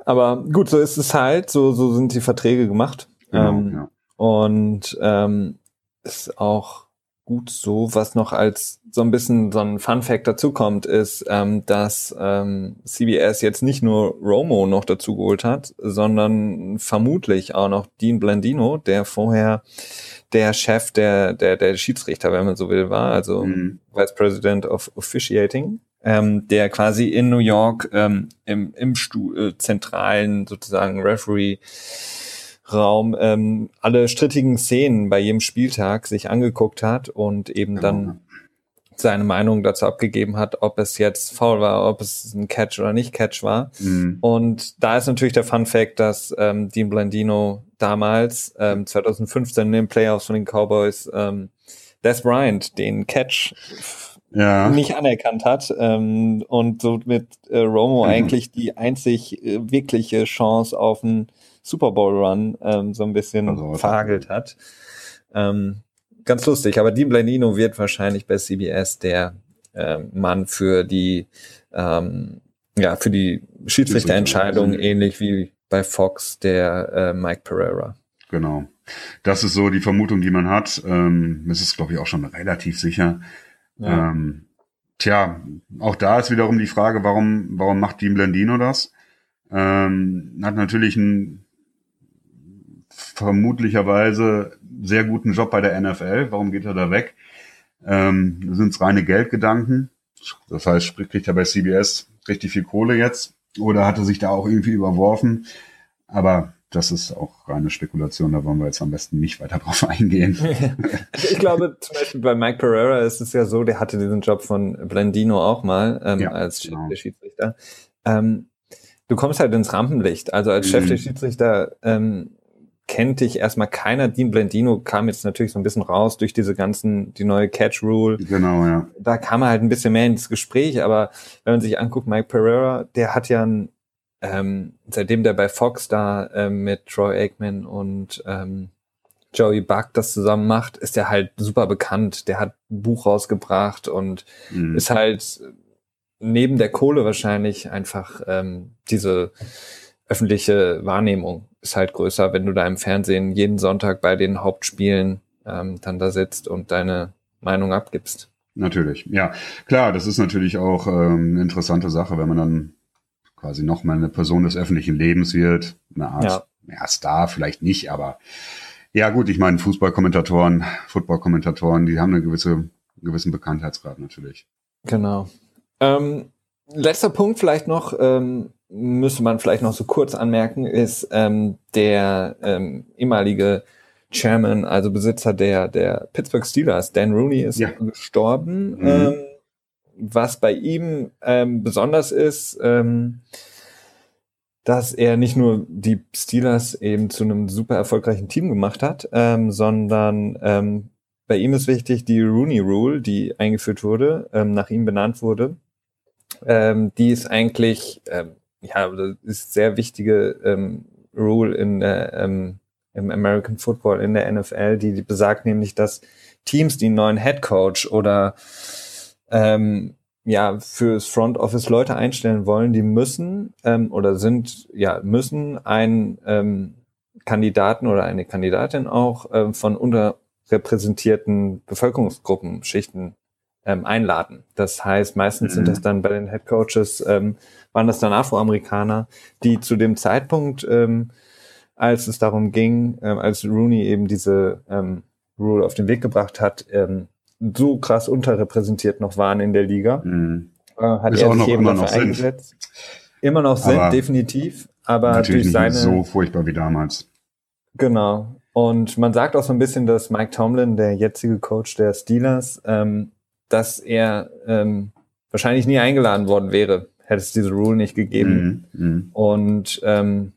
aber gut, so ist es halt, so, so sind die Verträge gemacht. Genau, ähm, ja. Und ähm, ist auch gut so, was noch als so ein bisschen so ein Fun Fact dazukommt, ist, ähm, dass ähm, CBS jetzt nicht nur Romo noch dazu geholt hat, sondern vermutlich auch noch Dean Blandino, der vorher der Chef der, der, der Schiedsrichter, wenn man so will, war, also mhm. Vice President of Officiating ähm, der quasi in New York ähm, im, im Stu äh, zentralen sozusagen Referee Raum ähm, alle strittigen Szenen bei jedem Spieltag sich angeguckt hat und eben genau. dann seine Meinung dazu abgegeben hat, ob es jetzt faul war, ob es ein Catch oder nicht Catch war. Mhm. Und da ist natürlich der Fun Fact, dass ähm, Dean Blandino damals, ähm, 2015 in den Playoffs von den Cowboys, ähm, Des Bryant den Catch ja. nicht anerkannt hat ähm, und somit äh, Romo mhm. eigentlich die einzig äh, wirkliche Chance auf einen Super Bowl Run ähm, so ein bisschen also, verhagelt hat. Ähm, ganz lustig, aber Dean Blandino wird wahrscheinlich bei CBS der äh, Mann für die ähm, ja für die Schiedsrichterentscheidung ähnlich wie bei Fox der äh, Mike Pereira. Genau. Das ist so die Vermutung, die man hat. Ähm, es ist, glaube ich, auch schon relativ sicher. Ähm, tja, auch da ist wiederum die Frage, warum, warum macht Dean Blandino das? Ähm, hat natürlich einen vermutlicherweise sehr guten Job bei der NFL. Warum geht er da weg? Ähm, sind es reine Geldgedanken. Das heißt, kriegt er bei CBS richtig viel Kohle jetzt. oder hatte sich da auch irgendwie überworfen. Aber das ist auch reine Spekulation, da wollen wir jetzt am besten nicht weiter drauf eingehen. ich glaube, zum Beispiel bei Mike Pereira ist es ja so, der hatte diesen Job von Blendino auch mal ähm, ja, als Chef genau. der Schiedsrichter. Ähm, du kommst halt ins Rampenlicht. Also als Chef mhm. der Schiedsrichter ähm, kennt dich erstmal keiner. Dean Blendino kam jetzt natürlich so ein bisschen raus durch diese ganzen, die neue Catch Rule. Genau, ja. Da kam er halt ein bisschen mehr ins Gespräch, aber wenn man sich anguckt, Mike Pereira, der hat ja ein, ähm, seitdem der bei Fox da ähm, mit Troy Aikman und ähm, Joey Buck das zusammen macht, ist der halt super bekannt. Der hat ein Buch rausgebracht und mhm. ist halt neben der Kohle wahrscheinlich einfach ähm, diese öffentliche Wahrnehmung ist halt größer, wenn du da im Fernsehen jeden Sonntag bei den Hauptspielen ähm, dann da sitzt und deine Meinung abgibst. Natürlich, ja. Klar, das ist natürlich auch ähm, eine interessante Sache, wenn man dann quasi nochmal eine Person des öffentlichen Lebens wird. Eine Art ja. ja, Star vielleicht nicht, aber ja gut, ich meine, Fußballkommentatoren, Footballkommentatoren, die haben eine gewisse, einen gewissen Bekanntheitsgrad natürlich. Genau. Ähm, letzter Punkt vielleicht noch, ähm, müsste man vielleicht noch so kurz anmerken, ist ähm, der ähm, ehemalige Chairman, also Besitzer der, der Pittsburgh Steelers, Dan Rooney, ist ja. gestorben. Mhm. Ähm, was bei ihm ähm, besonders ist, ähm, dass er nicht nur die Steelers eben zu einem super erfolgreichen Team gemacht hat, ähm, sondern ähm, bei ihm ist wichtig die Rooney Rule, die eingeführt wurde, ähm, nach ihm benannt wurde. Ähm, die ist eigentlich ähm, ja, das ist sehr wichtige ähm, Rule in der, ähm, im American Football, in der NFL, die, die besagt nämlich, dass Teams, die einen neuen Head Coach oder ähm, ja fürs Front Office Leute einstellen wollen, die müssen ähm, oder sind ja müssen einen ähm, Kandidaten oder eine Kandidatin auch ähm, von unterrepräsentierten Bevölkerungsgruppen, Schichten ähm, einladen. Das heißt, meistens mhm. sind das dann bei den Head Coaches ähm, waren das dann Afroamerikaner, die zu dem Zeitpunkt, ähm, als es darum ging, ähm, als Rooney eben diese ähm, Rule auf den Weg gebracht hat, ähm, so krass unterrepräsentiert noch waren in der Liga. Mhm. Äh, hat Ist er sich eben dafür eingesetzt. Sind. Immer noch sind, aber definitiv. Aber natürlich durch seine, so furchtbar wie damals. Genau. Und man sagt auch so ein bisschen, dass Mike Tomlin, der jetzige Coach der Steelers, ähm, dass er ähm, wahrscheinlich nie eingeladen worden wäre hätte es diese Rule nicht gegeben. Mhm, mh. Und ähm,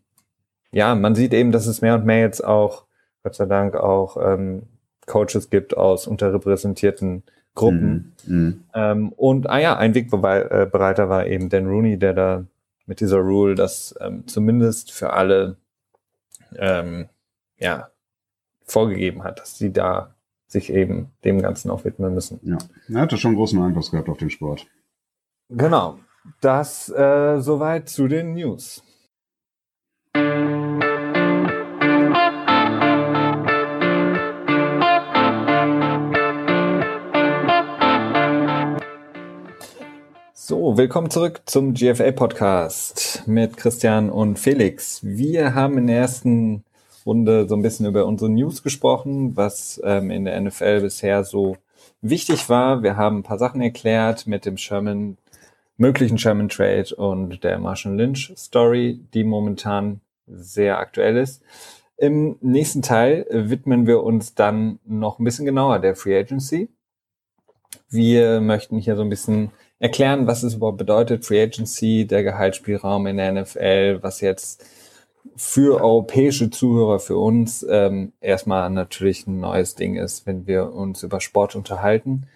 ja, man sieht eben, dass es mehr und mehr jetzt auch, Gott sei Dank, auch ähm, Coaches gibt aus unterrepräsentierten Gruppen. Mhm, mh. ähm, und ah ja, ein Wegbereiter war eben Dan Rooney, der da mit dieser Rule das ähm, zumindest für alle ähm, ja, vorgegeben hat, dass sie da sich eben dem Ganzen auch widmen müssen. Ja, er hatte schon großen Einfluss gehabt auf den Sport. Genau. Das äh, soweit zu den News. So, willkommen zurück zum GFL-Podcast mit Christian und Felix. Wir haben in der ersten Runde so ein bisschen über unsere News gesprochen, was ähm, in der NFL bisher so wichtig war. Wir haben ein paar Sachen erklärt mit dem Sherman möglichen Sherman Trade und der Marshall Lynch Story, die momentan sehr aktuell ist. Im nächsten Teil widmen wir uns dann noch ein bisschen genauer der Free Agency. Wir möchten hier so ein bisschen erklären, was es überhaupt bedeutet, Free Agency, der Gehaltsspielraum in der NFL, was jetzt für europäische Zuhörer, für uns ähm, erstmal natürlich ein neues Ding ist, wenn wir uns über Sport unterhalten.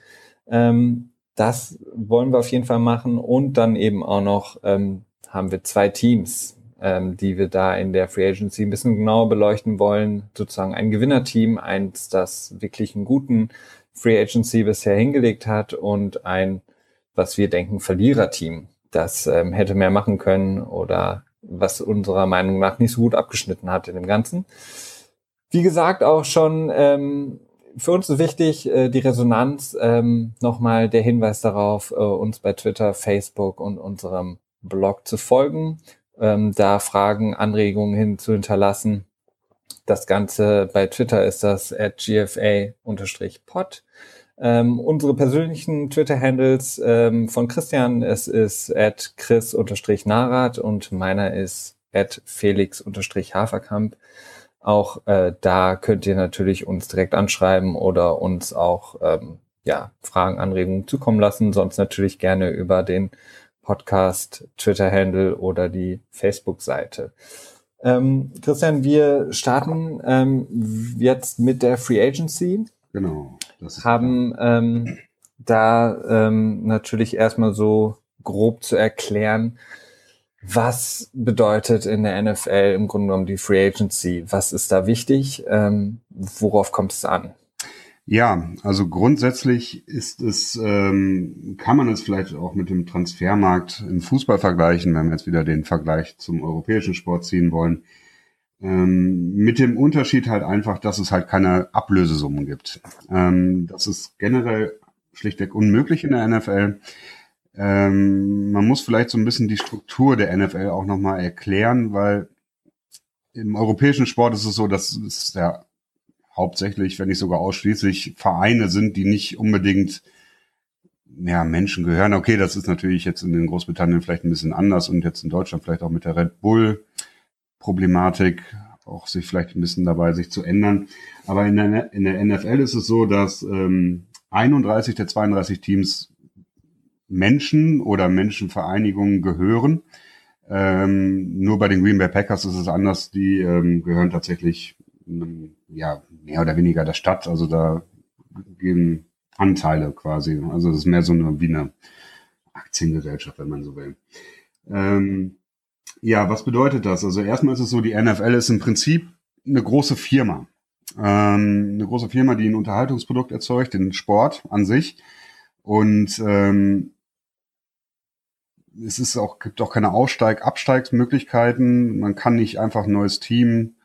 Ähm, das wollen wir auf jeden Fall machen. Und dann eben auch noch ähm, haben wir zwei Teams, ähm, die wir da in der Free Agency ein bisschen genauer beleuchten wollen. Sozusagen ein Gewinnerteam, eins, das wirklich einen guten Free Agency bisher hingelegt hat und ein, was wir denken, Verliererteam, das ähm, hätte mehr machen können oder was unserer Meinung nach nicht so gut abgeschnitten hat in dem Ganzen. Wie gesagt, auch schon ähm, für uns ist wichtig, äh, die Resonanz, ähm, nochmal der Hinweis darauf, äh, uns bei Twitter, Facebook und unserem Blog zu folgen, ähm, da Fragen, Anregungen hin zu hinterlassen. Das Ganze bei Twitter ist das at gfa-pod. Ähm, unsere persönlichen Twitter-Handles ähm, von Christian, es ist at chris-narat und meiner ist at felix-haferkamp. Auch äh, da könnt ihr natürlich uns direkt anschreiben oder uns auch ähm, ja, Fragen, Anregungen zukommen lassen. Sonst natürlich gerne über den Podcast, Twitter-Handle oder die Facebook-Seite. Ähm, Christian, wir starten ähm, jetzt mit der Free Agency. Genau. haben ähm, da ähm, natürlich erstmal so grob zu erklären, was bedeutet in der NFL im Grunde genommen die Free Agency? Was ist da wichtig? Ähm, worauf kommt es an? Ja, also grundsätzlich ist es, ähm, kann man es vielleicht auch mit dem Transfermarkt im Fußball vergleichen, wenn wir jetzt wieder den Vergleich zum europäischen Sport ziehen wollen. Ähm, mit dem Unterschied halt einfach, dass es halt keine Ablösesummen gibt. Ähm, das ist generell schlichtweg unmöglich in der NFL. Ähm, man muss vielleicht so ein bisschen die Struktur der NFL auch nochmal erklären, weil im europäischen Sport ist es so, dass es ja hauptsächlich, wenn nicht sogar ausschließlich Vereine sind, die nicht unbedingt ja, Menschen gehören. Okay, das ist natürlich jetzt in den Großbritannien vielleicht ein bisschen anders und jetzt in Deutschland vielleicht auch mit der Red Bull Problematik auch sich vielleicht ein bisschen dabei, sich zu ändern. Aber in der, in der NFL ist es so, dass ähm, 31 der 32 Teams Menschen oder Menschenvereinigungen gehören. Ähm, nur bei den Green Bay Packers ist es anders. Die ähm, gehören tatsächlich ja mehr oder weniger der Stadt. Also da gehen Anteile quasi. Also das ist mehr so eine wie eine Aktiengesellschaft, wenn man so will. Ähm, ja, was bedeutet das? Also erstmal ist es so, die NFL ist im Prinzip eine große Firma. Ähm, eine große Firma, die ein Unterhaltungsprodukt erzeugt, den Sport an sich. Und ähm, es ist auch, gibt auch keine Aussteig-, Absteigsmöglichkeiten. Man kann nicht einfach ein neues Team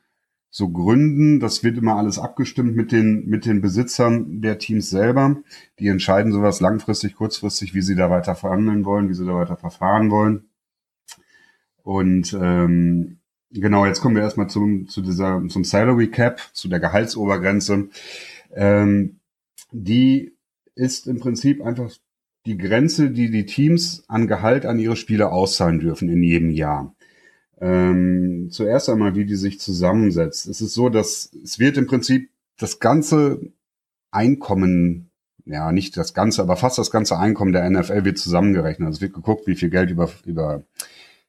so gründen. Das wird immer alles abgestimmt mit den, mit den Besitzern der Teams selber. Die entscheiden sowas langfristig, kurzfristig, wie sie da weiter verhandeln wollen, wie sie da weiter verfahren wollen. Und ähm, genau, jetzt kommen wir erstmal zum, zu dieser, zum Salary Cap, zu der Gehaltsobergrenze. Ähm, die ist im Prinzip einfach die Grenze, die die Teams an Gehalt an ihre Spieler auszahlen dürfen in jedem Jahr. Ähm, zuerst einmal, wie die sich zusammensetzt. Es ist so, dass es wird im Prinzip das ganze Einkommen, ja nicht das ganze, aber fast das ganze Einkommen der NFL wird zusammengerechnet. Also es wird geguckt, wie viel Geld über, über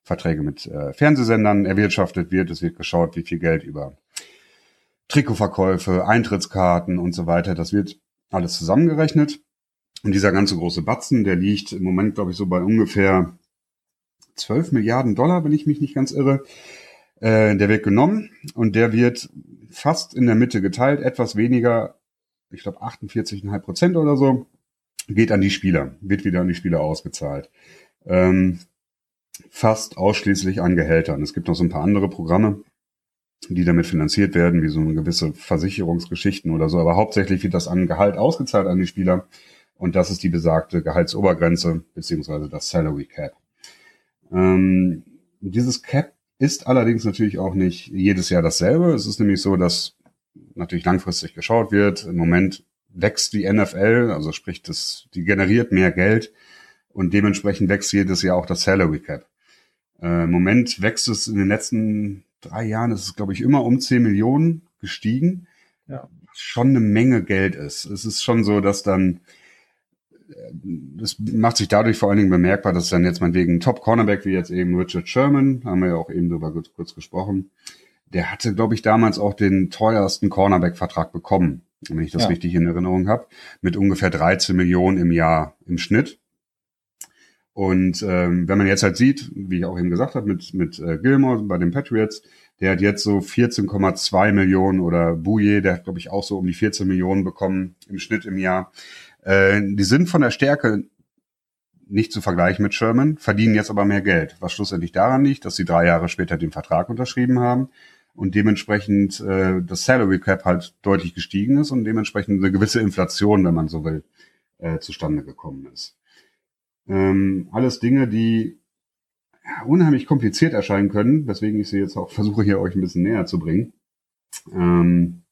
Verträge mit äh, Fernsehsendern erwirtschaftet wird. Es wird geschaut, wie viel Geld über Trikotverkäufe, Eintrittskarten und so weiter. Das wird alles zusammengerechnet. Und dieser ganze große Batzen, der liegt im Moment, glaube ich, so bei ungefähr 12 Milliarden Dollar, wenn ich mich nicht ganz irre. Äh, der wird genommen und der wird fast in der Mitte geteilt, etwas weniger, ich glaube 48,5 Prozent oder so, geht an die Spieler, wird wieder an die Spieler ausgezahlt. Ähm, fast ausschließlich an Gehältern. Es gibt noch so ein paar andere Programme, die damit finanziert werden, wie so eine gewisse Versicherungsgeschichten oder so, aber hauptsächlich wird das an Gehalt ausgezahlt an die Spieler und das ist die besagte Gehaltsobergrenze beziehungsweise das Salary Cap. Ähm, dieses Cap ist allerdings natürlich auch nicht jedes Jahr dasselbe. Es ist nämlich so, dass natürlich langfristig geschaut wird. Im Moment wächst die NFL, also sprich, das, die generiert mehr Geld und dementsprechend wächst jedes Jahr auch das Salary Cap. Äh, Im Moment wächst es in den letzten drei Jahren, ist es glaube ich immer um 10 Millionen gestiegen. Ja. Schon eine Menge Geld ist. Es ist schon so, dass dann das macht sich dadurch vor allen Dingen bemerkbar, dass dann jetzt mal wegen Top-Cornerback, wie jetzt eben Richard Sherman, haben wir ja auch eben drüber kurz, kurz gesprochen, der hatte, glaube ich, damals auch den teuersten Cornerback-Vertrag bekommen, wenn ich das ja. richtig in Erinnerung habe, mit ungefähr 13 Millionen im Jahr im Schnitt. Und ähm, wenn man jetzt halt sieht, wie ich auch eben gesagt habe, mit, mit äh, Gilmore bei den Patriots, der hat jetzt so 14,2 Millionen oder Bouye, der hat, glaube ich, auch so um die 14 Millionen bekommen im Schnitt im Jahr. Äh, die sind von der Stärke nicht zu vergleichen mit Sherman, verdienen jetzt aber mehr Geld, was schlussendlich daran liegt, dass sie drei Jahre später den Vertrag unterschrieben haben und dementsprechend äh, das Salary Cap halt deutlich gestiegen ist und dementsprechend eine gewisse Inflation, wenn man so will, äh, zustande gekommen ist. Ähm, alles Dinge, die unheimlich kompliziert erscheinen können, weswegen ich sie jetzt auch versuche, hier euch ein bisschen näher zu bringen. Ähm,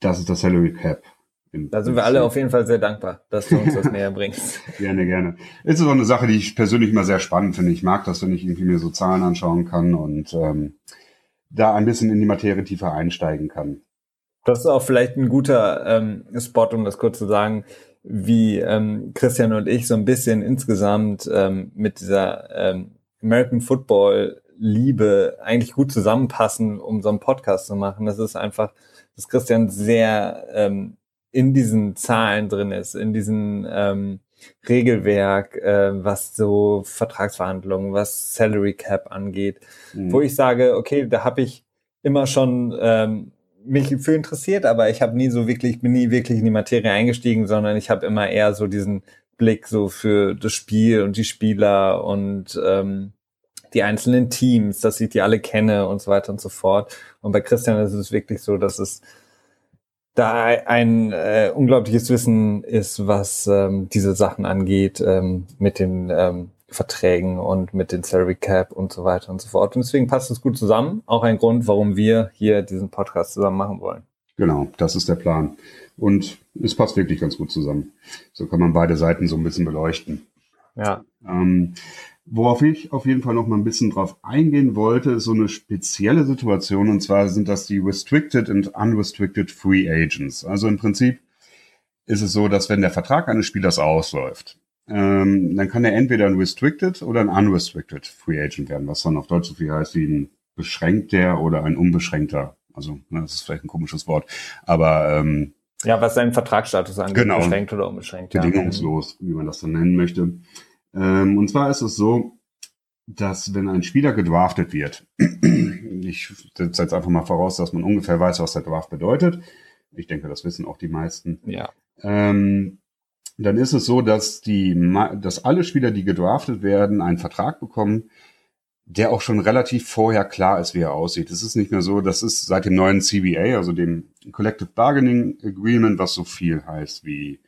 das ist das Salary Cap Da sind wir alle auf jeden Fall sehr dankbar, dass du uns das näher bringst. Gerne, gerne. Es ist auch eine Sache, die ich persönlich immer sehr spannend finde. Ich mag das, wenn ich irgendwie mir so Zahlen anschauen kann und ähm, da ein bisschen in die Materie tiefer einsteigen kann. Das ist auch vielleicht ein guter ähm, Spot, um das kurz zu sagen, wie ähm, Christian und ich so ein bisschen insgesamt ähm, mit dieser ähm, American Football Liebe eigentlich gut zusammenpassen, um so einen Podcast zu machen. Das ist einfach, dass Christian sehr ähm, in diesen Zahlen drin ist, in diesen ähm, Regelwerk, äh, was so Vertragsverhandlungen, was Salary Cap angeht, mhm. wo ich sage, okay, da habe ich immer schon ähm, mich für interessiert, aber ich habe nie so wirklich, bin nie wirklich in die Materie eingestiegen, sondern ich habe immer eher so diesen Blick so für das Spiel und die Spieler und ähm, die einzelnen Teams, dass ich die alle kenne und so weiter und so fort. Und bei Christian ist es wirklich so, dass es da ein äh, unglaubliches Wissen ist, was ähm, diese Sachen angeht, ähm, mit den ähm, Verträgen und mit den Salary Cap und so weiter und so fort. Und deswegen passt es gut zusammen. Auch ein Grund, warum wir hier diesen Podcast zusammen machen wollen. Genau, das ist der Plan. Und es passt wirklich ganz gut zusammen. So kann man beide Seiten so ein bisschen beleuchten. Ja. Ähm, worauf ich auf jeden Fall noch mal ein bisschen drauf eingehen wollte, ist so eine spezielle Situation. Und zwar sind das die Restricted and Unrestricted Free Agents. Also im Prinzip ist es so, dass wenn der Vertrag eines Spielers ausläuft, ähm, dann kann er entweder ein Restricted oder ein Unrestricted Free Agent werden, was dann auf Deutsch so viel heißt wie ein beschränkter oder ein unbeschränkter. Also, ne, das ist vielleicht ein komisches Wort, aber ähm, ja, was seinen Vertragsstatus angeht, genau, beschränkt oder unbeschränkt. Bedingungslos, ja. wie man das dann nennen möchte. Ähm, und zwar ist es so, dass wenn ein Spieler gedraftet wird, ich setze jetzt einfach mal voraus, dass man ungefähr weiß, was der Draft bedeutet. Ich denke, das wissen auch die meisten. Ja. Ähm, dann ist es so, dass die, dass alle Spieler, die gedraftet werden, einen Vertrag bekommen, der auch schon relativ vorher klar ist, wie er aussieht. Es ist nicht mehr so, das ist seit dem neuen CBA, also dem Collective Bargaining Agreement, was so viel heißt wie,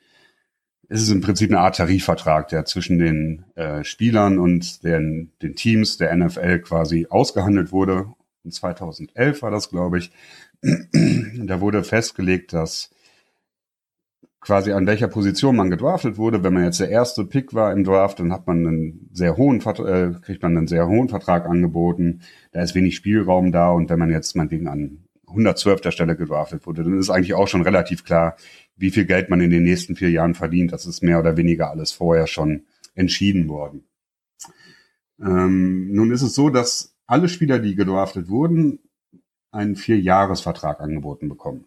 es ist im Prinzip eine Art Tarifvertrag, der zwischen den äh, Spielern und den, den Teams der NFL quasi ausgehandelt wurde. In 2011 war das, glaube ich. da wurde festgelegt, dass quasi an welcher Position man gedraftet wurde. Wenn man jetzt der erste Pick war im Draft, dann hat man einen sehr hohen, äh, kriegt man einen sehr hohen Vertrag angeboten. Da ist wenig Spielraum da und wenn man jetzt meinetwegen an 112. Stelle gedraftet wurde, dann ist eigentlich auch schon relativ klar, wie viel Geld man in den nächsten vier Jahren verdient. Das ist mehr oder weniger alles vorher schon entschieden worden. Ähm, nun ist es so, dass alle Spieler, die gedraftet wurden, einen Vierjahresvertrag angeboten bekommen.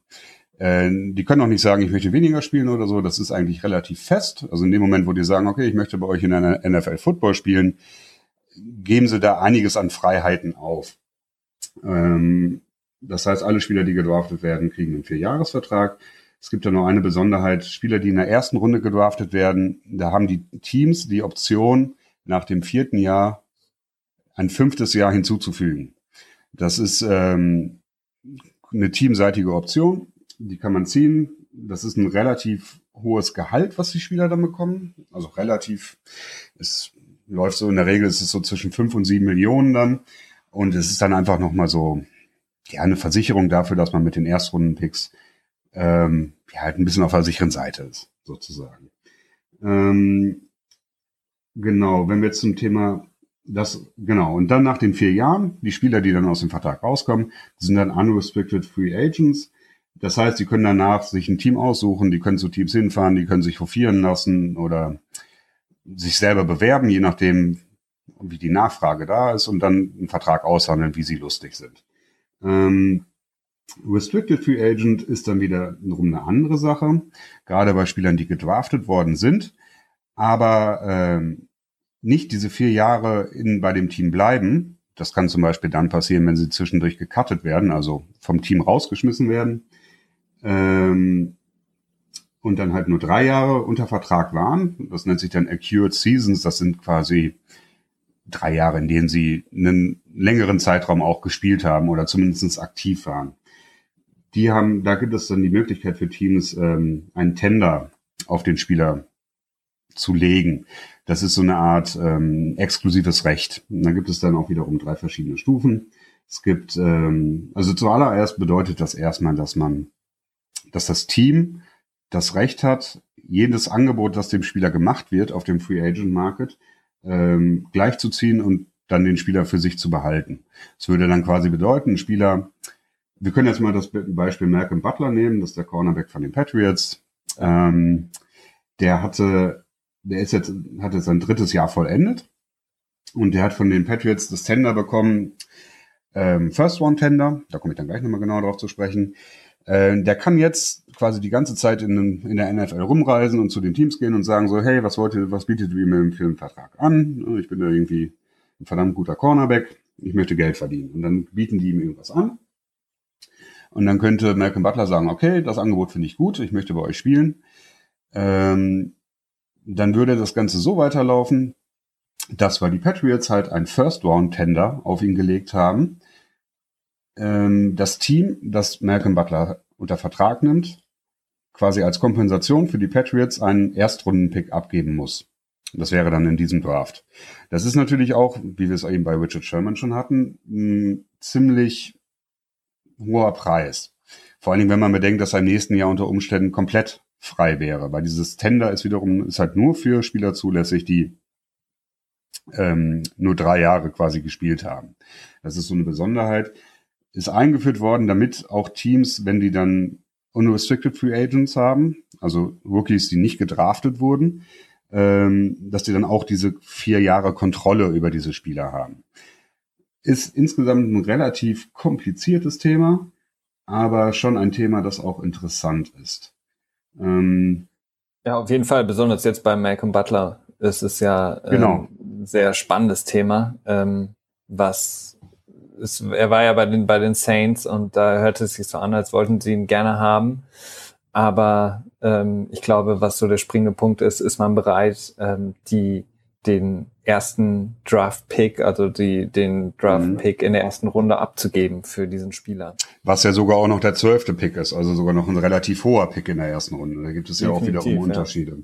Äh, die können auch nicht sagen, ich möchte weniger spielen oder so. Das ist eigentlich relativ fest. Also in dem Moment, wo die sagen, okay, ich möchte bei euch in einer NFL Football spielen, geben sie da einiges an Freiheiten auf. Ähm, das heißt, alle Spieler, die gedraftet werden, kriegen einen Vierjahresvertrag. Es gibt ja noch eine Besonderheit. Spieler, die in der ersten Runde gedraftet werden, da haben die Teams die Option, nach dem vierten Jahr ein fünftes Jahr hinzuzufügen. Das ist ähm, eine teamseitige Option die kann man ziehen. Das ist ein relativ hohes Gehalt, was die Spieler dann bekommen. Also relativ, es läuft so in der Regel, ist es so zwischen fünf und sieben Millionen dann. Und es ist dann einfach nochmal so, ja, eine Versicherung dafür, dass man mit den Erstrunden-Picks ähm, ja, halt ein bisschen auf der sicheren Seite ist, sozusagen. Ähm, genau, wenn wir jetzt zum Thema das, genau, und dann nach den vier Jahren, die Spieler, die dann aus dem Vertrag rauskommen, sind dann unrestricted free agents. Das heißt, die können danach sich ein Team aussuchen, die können zu Teams hinfahren, die können sich hofieren lassen oder sich selber bewerben, je nachdem, wie die Nachfrage da ist und dann einen Vertrag aushandeln, wie sie lustig sind. Ähm, Restricted Free Agent ist dann wiederum eine andere Sache, gerade bei Spielern, die gedraftet worden sind, aber ähm, nicht diese vier Jahre in, bei dem Team bleiben. Das kann zum Beispiel dann passieren, wenn sie zwischendurch gecuttet werden, also vom Team rausgeschmissen werden ähm, und dann halt nur drei Jahre unter Vertrag waren. Das nennt sich dann Acute Seasons. Das sind quasi drei Jahre, in denen sie einen längeren Zeitraum auch gespielt haben oder zumindest aktiv waren. Die haben, da gibt es dann die Möglichkeit für Teams, ähm, einen Tender auf den Spieler zu legen. Das ist so eine Art ähm, exklusives Recht. Und da gibt es dann auch wiederum drei verschiedene Stufen. Es gibt, ähm, also zuallererst bedeutet das erstmal, dass man dass das Team das Recht hat, jedes Angebot, das dem Spieler gemacht wird auf dem Free Agent Market, ähm, gleichzuziehen und dann den Spieler für sich zu behalten. Das würde dann quasi bedeuten, ein Spieler, wir können jetzt mal das Beispiel Malcolm Butler nehmen, das ist der Cornerback von den Patriots. Ähm, der hatte, der ist jetzt, hat jetzt sein drittes Jahr vollendet und der hat von den Patriots das Tender bekommen, ähm, First One Tender, da komme ich dann gleich nochmal genauer drauf zu sprechen. Äh, der kann jetzt quasi die ganze Zeit in, in der NFL rumreisen und zu den Teams gehen und sagen so, hey, was wollt ihr, was bietet ihr mir für einen Vertrag an? Ich bin da irgendwie ein verdammt guter Cornerback, ich möchte Geld verdienen. Und dann bieten die ihm irgendwas an. Und dann könnte Malcolm Butler sagen, okay, das Angebot finde ich gut, ich möchte bei euch spielen. Ähm, dann würde das Ganze so weiterlaufen, dass weil die Patriots halt ein First-Round-Tender auf ihn gelegt haben, ähm, das Team, das Malcolm Butler unter Vertrag nimmt, quasi als Kompensation für die Patriots einen Erstrunden-Pick abgeben muss. Das wäre dann in diesem Draft. Das ist natürlich auch, wie wir es eben bei Richard Sherman schon hatten, ein ziemlich hoher Preis. Vor allen Dingen, wenn man bedenkt, dass er im nächsten Jahr unter Umständen komplett frei wäre, weil dieses Tender ist wiederum, ist halt nur für Spieler zulässig, die ähm, nur drei Jahre quasi gespielt haben. Das ist so eine Besonderheit. Ist eingeführt worden, damit auch Teams, wenn die dann unrestricted Free Agents haben, also Rookies, die nicht gedraftet wurden, ähm, dass die dann auch diese vier Jahre Kontrolle über diese Spieler haben. Ist insgesamt ein relativ kompliziertes Thema, aber schon ein Thema, das auch interessant ist. Ähm, ja, auf jeden Fall, besonders jetzt bei Malcolm Butler ist es ja ähm, genau. ein sehr spannendes Thema, ähm, was ist, er war ja bei den, bei den Saints und da hörte es sich so an, als wollten sie ihn gerne haben. Aber ähm, ich glaube, was so der springende Punkt ist, ist man bereit, ähm, die den ersten Draft-Pick, also die, den Draft-Pick mhm. in der ersten Runde abzugeben für diesen Spieler. Was ja sogar auch noch der zwölfte Pick ist, also sogar noch ein relativ hoher Pick in der ersten Runde. Da gibt es ja Definitiv, auch wiederum Unterschiede.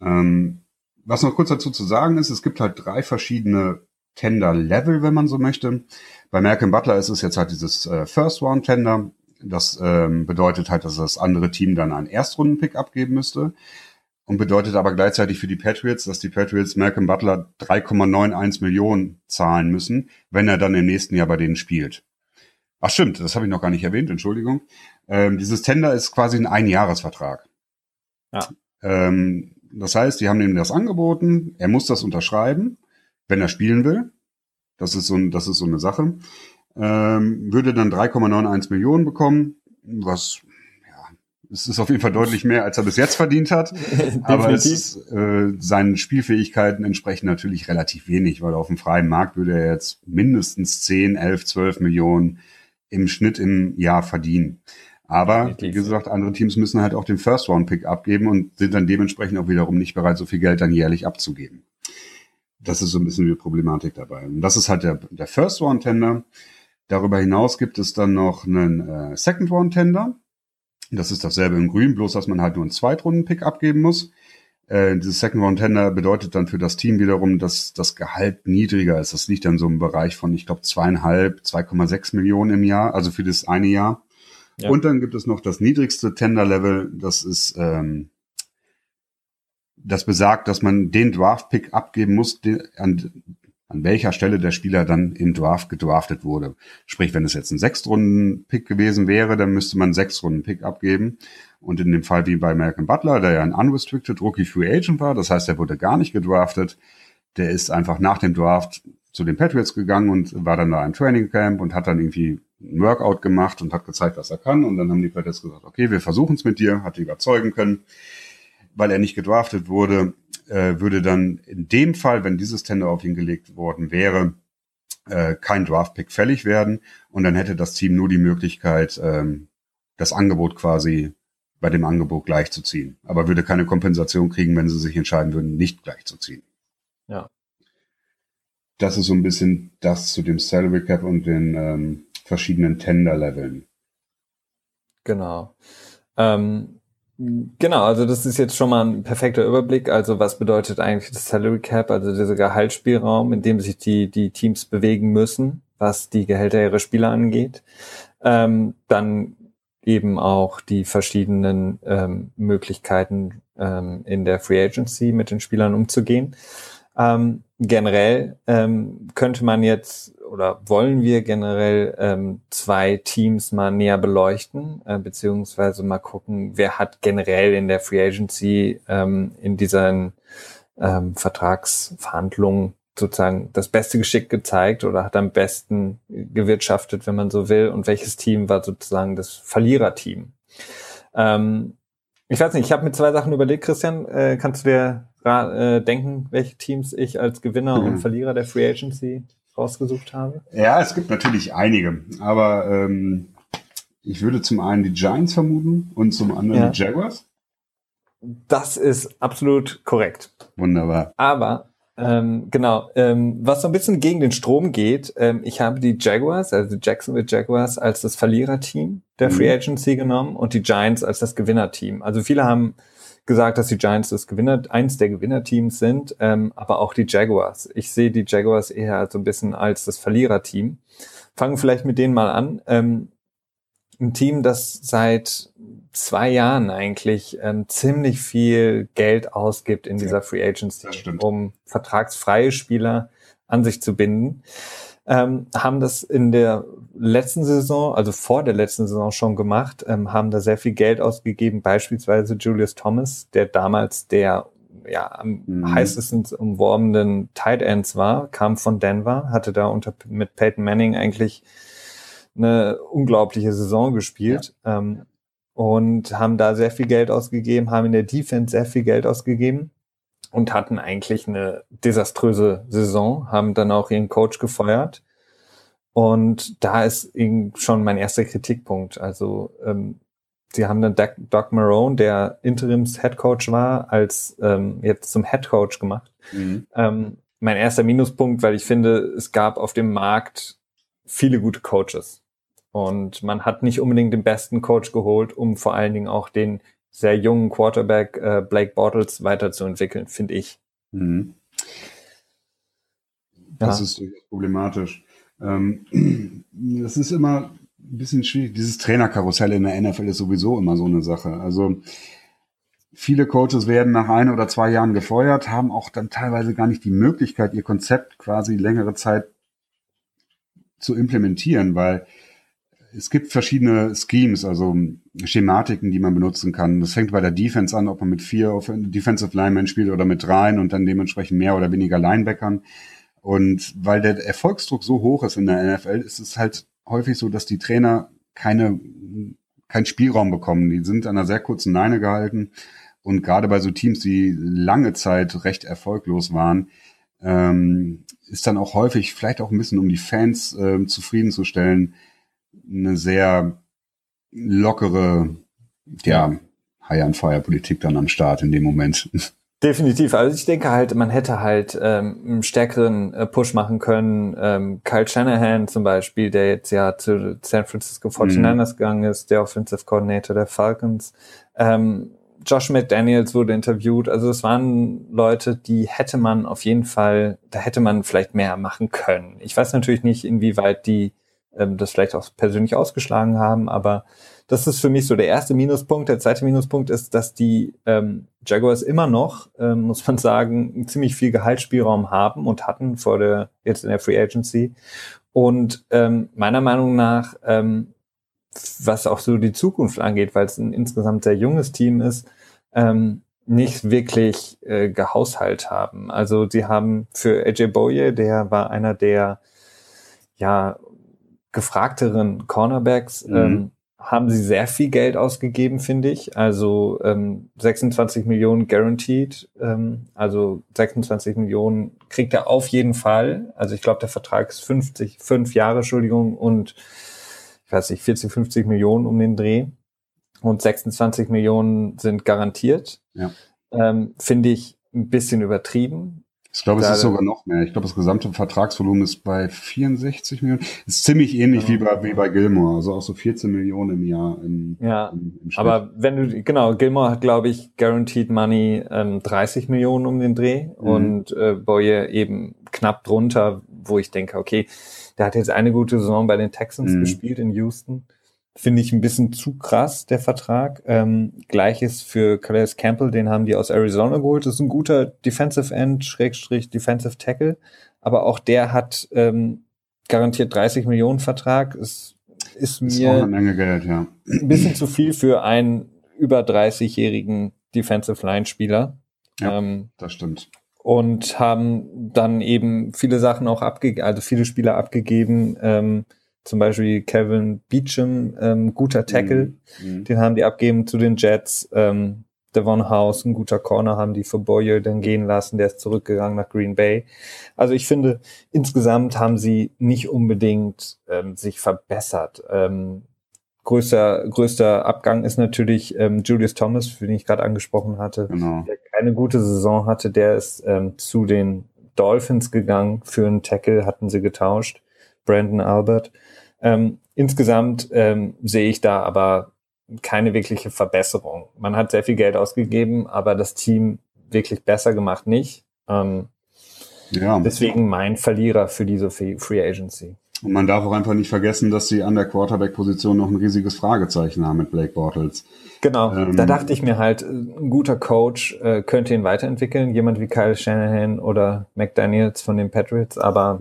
Ja. Ähm, was noch kurz dazu zu sagen ist, es gibt halt drei verschiedene Tender-Level, wenn man so möchte. Bei Malcolm Butler ist es jetzt halt dieses äh, First-Round-Tender. Das ähm, bedeutet halt, dass das andere Team dann einen Erstrunden-Pick abgeben müsste und bedeutet aber gleichzeitig für die Patriots, dass die Patriots Malcolm Butler 3,91 Millionen zahlen müssen, wenn er dann im nächsten Jahr bei denen spielt. Ach stimmt, das habe ich noch gar nicht erwähnt, Entschuldigung. Ähm, dieses Tender ist quasi ein Einjahresvertrag. Ja. Ähm, das heißt, die haben ihm das angeboten, er muss das unterschreiben, wenn er spielen will. Das ist so, das ist so eine Sache. Ähm, würde dann 3,91 Millionen bekommen, was es ist auf jeden Fall deutlich mehr, als er bis jetzt verdient hat. aber es ist, äh, seinen Spielfähigkeiten entsprechen natürlich relativ wenig, weil auf dem freien Markt würde er jetzt mindestens 10, 11, 12 Millionen im Schnitt im Jahr verdienen. Aber wie gesagt, andere Teams müssen halt auch den First-Round-Pick abgeben und sind dann dementsprechend auch wiederum nicht bereit, so viel Geld dann jährlich abzugeben. Das ist so ein bisschen die Problematik dabei. Und das ist halt der, der First-Round-Tender. Darüber hinaus gibt es dann noch einen äh, Second-Round-Tender. Das ist dasselbe in Grün, bloß dass man halt nur einen Zweitrunden-Pick abgeben muss. Äh, dieses Second Round Tender bedeutet dann für das Team wiederum, dass das Gehalt niedriger ist. Das liegt dann so im Bereich von, ich glaube, zweieinhalb, 2,6 Millionen im Jahr, also für das eine Jahr. Ja. Und dann gibt es noch das niedrigste Tender-Level, das ist, ähm, das besagt, dass man den Draft-Pick abgeben muss, den, an, an welcher Stelle der Spieler dann im Draft gedraftet wurde. Sprich, wenn es jetzt ein Sechstrunden-Pick gewesen wäre, dann müsste man einen Sechstrunden-Pick abgeben. Und in dem Fall wie bei Malcolm Butler, der ja ein unrestricted Rookie Free Agent war, das heißt, er wurde gar nicht gedraftet, der ist einfach nach dem Draft zu den Patriots gegangen und war dann da im Training Camp und hat dann irgendwie ein Workout gemacht und hat gezeigt, was er kann. Und dann haben die Patriots gesagt, okay, wir versuchen es mit dir, hat die überzeugen können. Weil er nicht gedraftet wurde, äh, würde dann in dem Fall, wenn dieses Tender auf ihn gelegt worden wäre, äh, kein Draftpick fällig werden und dann hätte das Team nur die Möglichkeit, ähm, das Angebot quasi bei dem Angebot gleichzuziehen, aber würde keine Kompensation kriegen, wenn sie sich entscheiden würden, nicht gleichzuziehen. Ja. Das ist so ein bisschen das zu dem Salary Cap und den ähm, verschiedenen Tender-Leveln. Genau. Ähm, Genau, also das ist jetzt schon mal ein perfekter Überblick. Also was bedeutet eigentlich das Salary Cap, also dieser Gehaltsspielraum, in dem sich die, die Teams bewegen müssen, was die Gehälter ihrer Spieler angeht. Ähm, dann eben auch die verschiedenen ähm, Möglichkeiten ähm, in der Free Agency mit den Spielern umzugehen. Ähm, generell ähm, könnte man jetzt oder wollen wir generell ähm, zwei Teams mal näher beleuchten, äh, beziehungsweise mal gucken, wer hat generell in der Free Agency ähm, in diesen ähm, Vertragsverhandlungen sozusagen das beste Geschick gezeigt oder hat am besten gewirtschaftet, wenn man so will, und welches Team war sozusagen das Verliererteam. Ähm, ich weiß nicht, ich habe mir zwei Sachen überlegt, Christian. Äh, kannst du dir äh, denken, welche Teams ich als Gewinner mhm. und Verlierer der Free Agency rausgesucht habe? Ja, es gibt natürlich einige, aber ähm, ich würde zum einen die Giants vermuten und zum anderen ja. die Jaguars. Das ist absolut korrekt. Wunderbar. Aber ähm, genau, ähm, was so ein bisschen gegen den Strom geht, ähm, ich habe die Jaguars, also die Jacksonville Jaguars als das Verliererteam der Free mhm. Agency genommen und die Giants als das Gewinnerteam. Also viele haben gesagt, dass die Giants das Gewinner, eins der Gewinnerteams sind, ähm, aber auch die Jaguars. Ich sehe die Jaguars eher so ein bisschen als das Verliererteam. Fangen vielleicht mit denen mal an. Ähm, ein Team, das seit zwei Jahren eigentlich ähm, ziemlich viel Geld ausgibt in dieser Free Agency, um vertragsfreie Spieler an sich zu binden. Ähm, haben das in der letzten Saison, also vor der letzten Saison schon gemacht, ähm, haben da sehr viel Geld ausgegeben, beispielsweise Julius Thomas, der damals der ja, am mhm. heißesten umworbenen Tight Ends war, kam von Denver, hatte da unter mit Peyton Manning eigentlich eine unglaubliche Saison gespielt. Ja. Ähm, und haben da sehr viel Geld ausgegeben, haben in der Defense sehr viel Geld ausgegeben und hatten eigentlich eine desaströse Saison, haben dann auch ihren Coach gefeuert. Und da ist schon mein erster Kritikpunkt. Also ähm, sie haben dann Doug, Doug Marone, der Interims Head Coach war, als ähm, jetzt zum Head Coach gemacht. Mhm. Ähm, mein erster Minuspunkt, weil ich finde, es gab auf dem Markt viele gute Coaches. Und man hat nicht unbedingt den besten Coach geholt, um vor allen Dingen auch den sehr jungen Quarterback äh, Blake Bortles weiterzuentwickeln, finde ich. Mhm. Das ja. ist problematisch. Ähm, das ist immer ein bisschen schwierig. Dieses Trainerkarussell in der NFL ist sowieso immer so eine Sache. Also viele Coaches werden nach ein oder zwei Jahren gefeuert, haben auch dann teilweise gar nicht die Möglichkeit, ihr Konzept quasi längere Zeit zu implementieren, weil es gibt verschiedene Schemes, also Schematiken, die man benutzen kann. Das fängt bei der Defense an, ob man mit vier Defensive Linemen spielt oder mit dreien und dann dementsprechend mehr oder weniger Linebackern. Und weil der Erfolgsdruck so hoch ist in der NFL, ist es halt häufig so, dass die Trainer keine, keinen Spielraum bekommen. Die sind an einer sehr kurzen Leine gehalten. Und gerade bei so Teams, die lange Zeit recht erfolglos waren, ähm, ist dann auch häufig, vielleicht auch ein bisschen um die Fans äh, zufriedenzustellen, eine sehr lockere, ja, High-on-Fire-Politik dann am Start in dem Moment. Definitiv. Also ich denke halt, man hätte halt ähm, einen stärkeren äh, Push machen können. Ähm, Kyle Shanahan zum Beispiel, der jetzt ja zu San Francisco 49ers mhm. gegangen ist, der Offensive Coordinator der Falcons. Ähm, Josh McDaniels wurde interviewt. Also es waren Leute, die hätte man auf jeden Fall, da hätte man vielleicht mehr machen können. Ich weiß natürlich nicht, inwieweit die das vielleicht auch persönlich ausgeschlagen haben, aber das ist für mich so der erste Minuspunkt. Der zweite Minuspunkt ist, dass die ähm, Jaguars immer noch, ähm, muss man sagen, ziemlich viel Gehaltsspielraum haben und hatten vor der jetzt in der Free Agency. Und ähm, meiner Meinung nach, ähm, was auch so die Zukunft angeht, weil es ein insgesamt sehr junges Team ist, ähm, nicht wirklich äh, gehaushalt haben. Also sie haben für AJ Boye, der war einer der ja gefragteren Cornerbacks mhm. ähm, haben sie sehr viel Geld ausgegeben, finde ich. Also ähm, 26 Millionen guaranteed, ähm, also 26 Millionen kriegt er auf jeden Fall. Also ich glaube, der Vertrag ist 50, fünf Jahre, Entschuldigung, und ich weiß nicht, 40, 50 Millionen um den Dreh. Und 26 Millionen sind garantiert. Ja. Ähm, finde ich ein bisschen übertrieben. Ich glaube, es ist sogar noch mehr. Ich glaube, das gesamte Vertragsvolumen ist bei 64 Millionen. Ist ziemlich ähnlich genau. wie bei, wie bei Gilmore. Also auch so 14 Millionen im Jahr. Im, ja, im, im aber wenn du, genau, Gilmore hat, glaube ich, Guaranteed Money ähm, 30 Millionen um den Dreh mhm. und äh, Boye eben knapp drunter, wo ich denke, okay, der hat jetzt eine gute Saison bei den Texans mhm. gespielt in Houston. Finde ich ein bisschen zu krass, der Vertrag. Ähm, Gleiches für Calais Campbell, den haben die aus Arizona geholt. Das ist ein guter Defensive End, Schrägstrich Defensive Tackle. Aber auch der hat ähm, garantiert 30 Millionen Vertrag. Es ist, ist mir Menge Geld, ja. ein bisschen zu viel für einen über 30-jährigen Defensive Line Spieler. Ja, ähm, das stimmt. Und haben dann eben viele Sachen auch abgegeben, also viele Spieler abgegeben. Ähm, zum Beispiel Kevin Beecham, ähm, guter Tackle, mhm. mhm. den haben die abgeben zu den Jets. Ähm, Devon House, ein guter Corner, haben die für Boyer dann gehen lassen, der ist zurückgegangen nach Green Bay. Also ich finde, insgesamt haben sie nicht unbedingt ähm, sich verbessert. Ähm, größter, größter Abgang ist natürlich ähm, Julius Thomas, den ich gerade angesprochen hatte, genau. der keine gute Saison hatte. Der ist ähm, zu den Dolphins gegangen. Für einen Tackle hatten sie getauscht. Brandon Albert. Ähm, insgesamt ähm, sehe ich da aber keine wirkliche Verbesserung. Man hat sehr viel Geld ausgegeben, aber das Team wirklich besser gemacht nicht. Ähm, ja. Deswegen mein Verlierer für diese Free Agency. Und man darf auch einfach nicht vergessen, dass sie an der Quarterback-Position noch ein riesiges Fragezeichen haben mit Blake Bortles. Genau, ähm, da dachte ich mir halt, ein guter Coach äh, könnte ihn weiterentwickeln, jemand wie Kyle Shanahan oder McDaniels von den Patriots, aber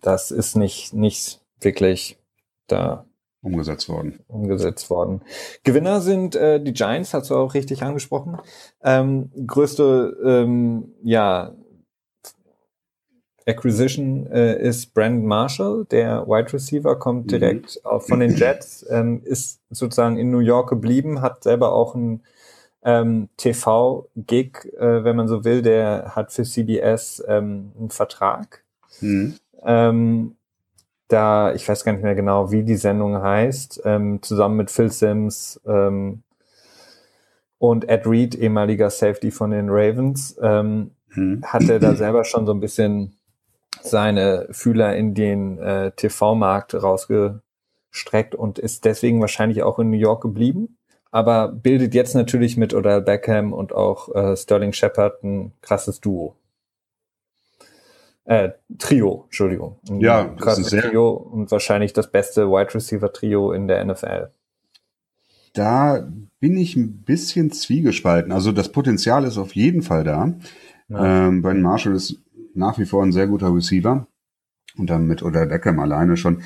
das ist nicht, nicht wirklich da umgesetzt worden. Umgesetzt worden. Gewinner sind äh, die Giants, hast du auch richtig angesprochen. Ähm, größte, ähm, ja, Acquisition äh, ist Brandon Marshall, der Wide Receiver, kommt mhm. direkt mhm. von den Jets, ähm, ist sozusagen in New York geblieben, hat selber auch ein ähm, TV-Gig, äh, wenn man so will, der hat für CBS ähm, einen Vertrag. Mhm. Ähm, da, ich weiß gar nicht mehr genau, wie die Sendung heißt, ähm, zusammen mit Phil Sims ähm, und Ed Reed, ehemaliger Safety von den Ravens, ähm, hm. hat er da selber schon so ein bisschen seine Fühler in den äh, TV-Markt rausgestreckt und ist deswegen wahrscheinlich auch in New York geblieben, aber bildet jetzt natürlich mit Odell Beckham und auch äh, Sterling Shepard ein krasses Duo. Äh, Trio, Entschuldigung. Ein ja, das ist sehr Trio und wahrscheinlich das beste Wide Receiver Trio in der NFL. Da bin ich ein bisschen zwiegespalten. Also das Potenzial ist auf jeden Fall da. Ja. Ähm, ben Marshall ist nach wie vor ein sehr guter Receiver. Und dann mit oder Beckham alleine schon.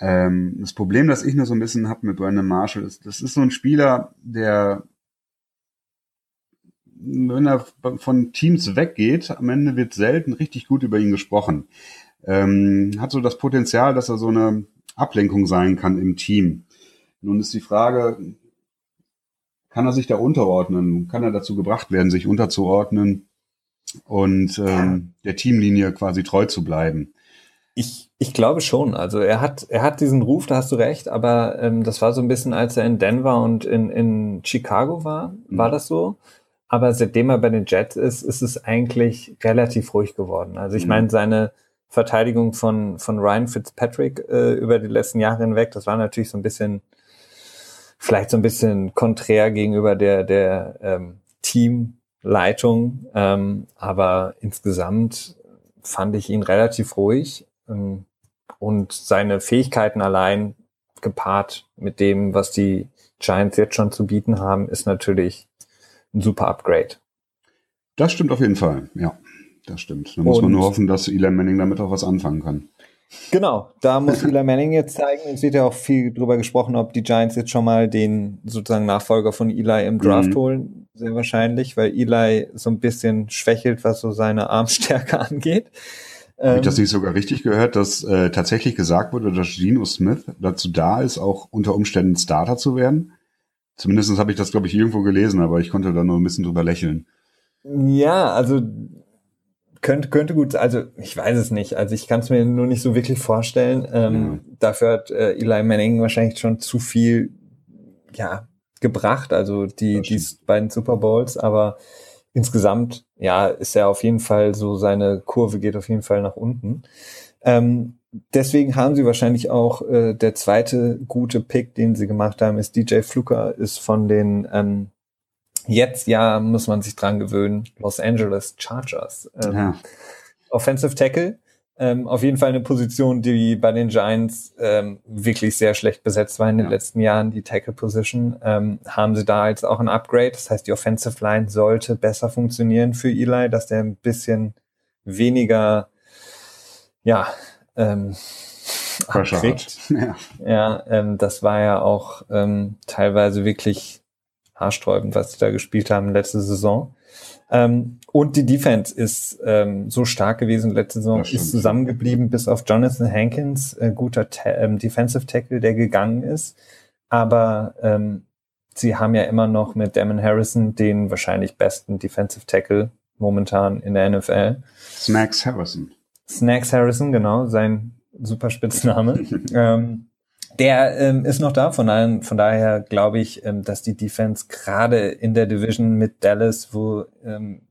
Ähm, das Problem, das ich nur so ein bisschen habe mit Brandon Marshall, ist, das ist so ein Spieler, der wenn er von Teams weggeht, am Ende wird selten richtig gut über ihn gesprochen. Ähm, hat so das Potenzial, dass er so eine Ablenkung sein kann im Team. Nun ist die Frage, kann er sich da unterordnen? Kann er dazu gebracht werden, sich unterzuordnen und ähm, der Teamlinie quasi treu zu bleiben? Ich, ich glaube schon. Also er hat, er hat diesen Ruf, da hast du recht, aber ähm, das war so ein bisschen, als er in Denver und in, in Chicago war, war mhm. das so. Aber seitdem er bei den Jets ist, ist es eigentlich relativ ruhig geworden. Also ich mhm. meine, seine Verteidigung von, von Ryan Fitzpatrick äh, über die letzten Jahre hinweg, das war natürlich so ein bisschen, vielleicht so ein bisschen konträr gegenüber der, der ähm, Teamleitung. Ähm, aber insgesamt fand ich ihn relativ ruhig. Ähm, und seine Fähigkeiten allein gepaart mit dem, was die Giants jetzt schon zu bieten haben, ist natürlich ein super Upgrade. Das stimmt auf jeden Fall, ja. Das stimmt. Da muss man nur hoffen, dass Eli Manning damit auch was anfangen kann. Genau, da muss Eli Manning jetzt zeigen. Es wird ja auch viel drüber gesprochen, ob die Giants jetzt schon mal den sozusagen Nachfolger von Eli im Draft mhm. holen. Sehr wahrscheinlich, weil Eli so ein bisschen schwächelt, was so seine Armstärke angeht. Habe ich das ähm, nicht sogar richtig gehört, dass äh, tatsächlich gesagt wurde, dass Geno Smith dazu da ist, auch unter Umständen Starter zu werden? Zumindest habe ich das, glaube ich, irgendwo gelesen, aber ich konnte da nur ein bisschen drüber lächeln. Ja, also könnte, könnte gut, also ich weiß es nicht. Also ich kann es mir nur nicht so wirklich vorstellen. Ähm, ja. Dafür hat äh, Eli Manning wahrscheinlich schon zu viel ja, gebracht, also die, die beiden Super Bowls, aber insgesamt, ja, ist er auf jeden Fall so, seine Kurve geht auf jeden Fall nach unten. Ähm, deswegen haben sie wahrscheinlich auch äh, der zweite gute Pick, den sie gemacht haben, ist DJ Fluker, ist von den ähm, jetzt ja muss man sich dran gewöhnen Los Angeles Chargers. Ähm, ja. Offensive Tackle Ähm, auf jeden Fall eine Position, die bei den Giants ähm, wirklich sehr schlecht besetzt war in den ja. letzten Jahren, die Tackle Position. Ähm, haben sie da jetzt auch ein Upgrade. Das heißt, die Offensive Line sollte besser funktionieren für Eli, dass der ein bisschen weniger, ja, ähm, kriegt. Ja, ja ähm, das war ja auch ähm, teilweise wirklich haarsträubend, was sie da gespielt haben letzte Saison. Ähm, und die Defense ist ähm, so stark gewesen letzte Saison, ist zusammengeblieben bis auf Jonathan Hankins, äh, guter Ta ähm, Defensive Tackle, der gegangen ist. Aber ähm, sie haben ja immer noch mit Damon Harrison den wahrscheinlich besten Defensive Tackle momentan in der NFL. Snacks Harrison. Snacks Harrison, genau, sein super Spitzname. ähm, der ähm, ist noch da, von, daher, von daher glaube ich, ähm, dass die Defense gerade in der Division mit Dallas, wo ähm,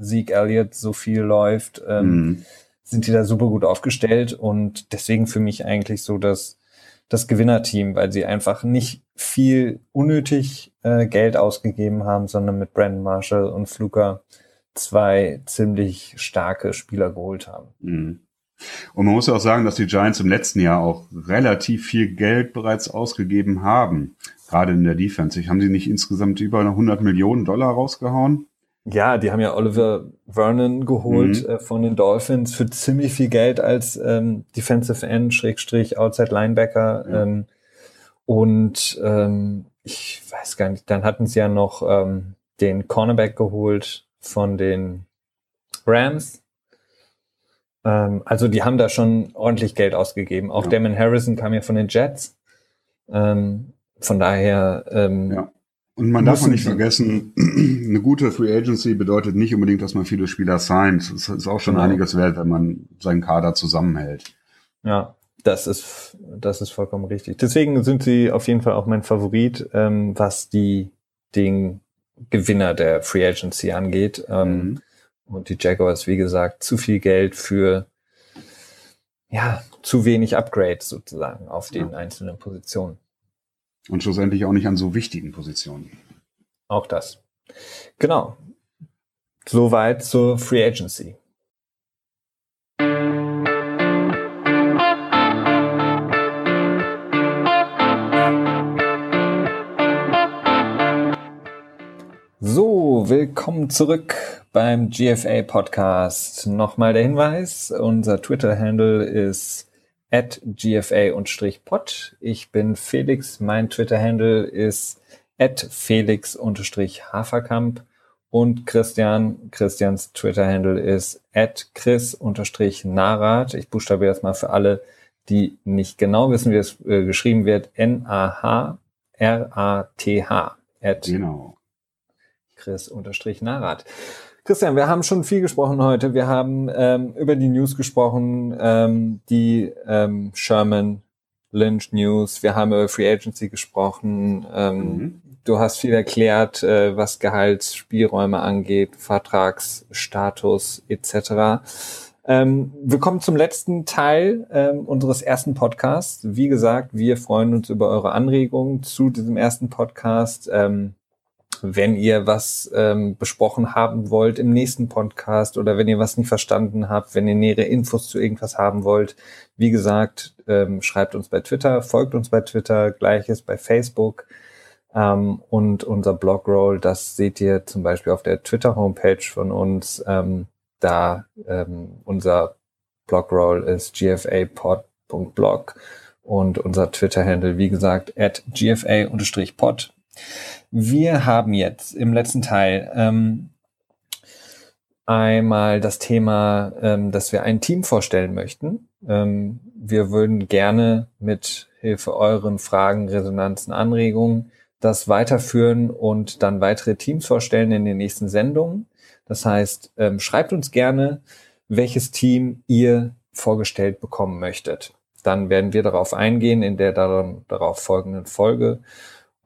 Zeke Elliott so viel läuft, ähm, mhm. sind die da super gut aufgestellt und deswegen für mich eigentlich so das, das Gewinnerteam, weil sie einfach nicht viel unnötig äh, Geld ausgegeben haben, sondern mit Brandon Marshall und Fluker zwei ziemlich starke Spieler geholt haben. Mhm. Und man muss ja auch sagen, dass die Giants im letzten Jahr auch relativ viel Geld bereits ausgegeben haben, gerade in der Defense. Haben sie nicht insgesamt über 100 Millionen Dollar rausgehauen? Ja, die haben ja Oliver Vernon geholt mhm. äh, von den Dolphins für ziemlich viel Geld als ähm, Defensive End, Schrägstrich, Outside Linebacker. Ja. Ähm, und ähm, ich weiß gar nicht, dann hatten sie ja noch ähm, den Cornerback geholt von den Rams. Ähm, also die haben da schon ordentlich Geld ausgegeben. Auch ja. Damon Harrison kam ja von den Jets. Ähm, von daher. Ähm, ja. Und man darf nicht vergessen, eine gute Free Agency bedeutet nicht unbedingt, dass man viele Spieler signed. Es ist auch schon genau. einiges wert, wenn man seinen Kader zusammenhält. Ja, das ist, das ist vollkommen richtig. Deswegen sind sie auf jeden Fall auch mein Favorit, ähm, was die, den Gewinner der Free Agency angeht. Ähm, mhm. Und die Jaguars, wie gesagt, zu viel Geld für ja, zu wenig Upgrades sozusagen auf den ja. einzelnen Positionen. Und schlussendlich auch nicht an so wichtigen Positionen. Auch das. Genau. Soweit zur Free Agency. Willkommen zurück beim GFA Podcast. Nochmal der Hinweis, unser Twitter-Handle ist at GFA-pod. Ich bin Felix, mein Twitter-Handle ist at Felix-Haferkamp und Christian, Christians Twitter-Handle ist at Chris-Narat. Ich buchstabiere das mal für alle, die nicht genau wissen, wie es äh, geschrieben wird. N-A-H-R-A-T-H. Genau. Chris-Narat. Christian, wir haben schon viel gesprochen heute. Wir haben ähm, über die News gesprochen, ähm, die ähm, Sherman Lynch News. Wir haben über Free Agency gesprochen. Ähm, mhm. Du hast viel erklärt, äh, was Gehaltsspielräume angeht, Vertragsstatus etc. Ähm, wir kommen zum letzten Teil ähm, unseres ersten Podcasts. Wie gesagt, wir freuen uns über eure Anregungen zu diesem ersten Podcast. Ähm, wenn ihr was ähm, besprochen haben wollt im nächsten Podcast oder wenn ihr was nicht verstanden habt, wenn ihr nähere Infos zu irgendwas haben wollt, wie gesagt, ähm, schreibt uns bei Twitter, folgt uns bei Twitter, gleiches bei Facebook ähm, und unser Blogroll, das seht ihr zum Beispiel auf der Twitter-Homepage von uns. Ähm, da ähm, unser Blogroll ist gfapod.blog und unser Twitter-Handle, wie gesagt, at gfa-pod. Wir haben jetzt im letzten Teil ähm, einmal das Thema, ähm, dass wir ein Team vorstellen möchten. Ähm, wir würden gerne mit Hilfe euren Fragen, Resonanzen, Anregungen das weiterführen und dann weitere Teams vorstellen in den nächsten Sendungen. Das heißt, ähm, schreibt uns gerne, welches Team ihr vorgestellt bekommen möchtet. Dann werden wir darauf eingehen in der darauf folgenden Folge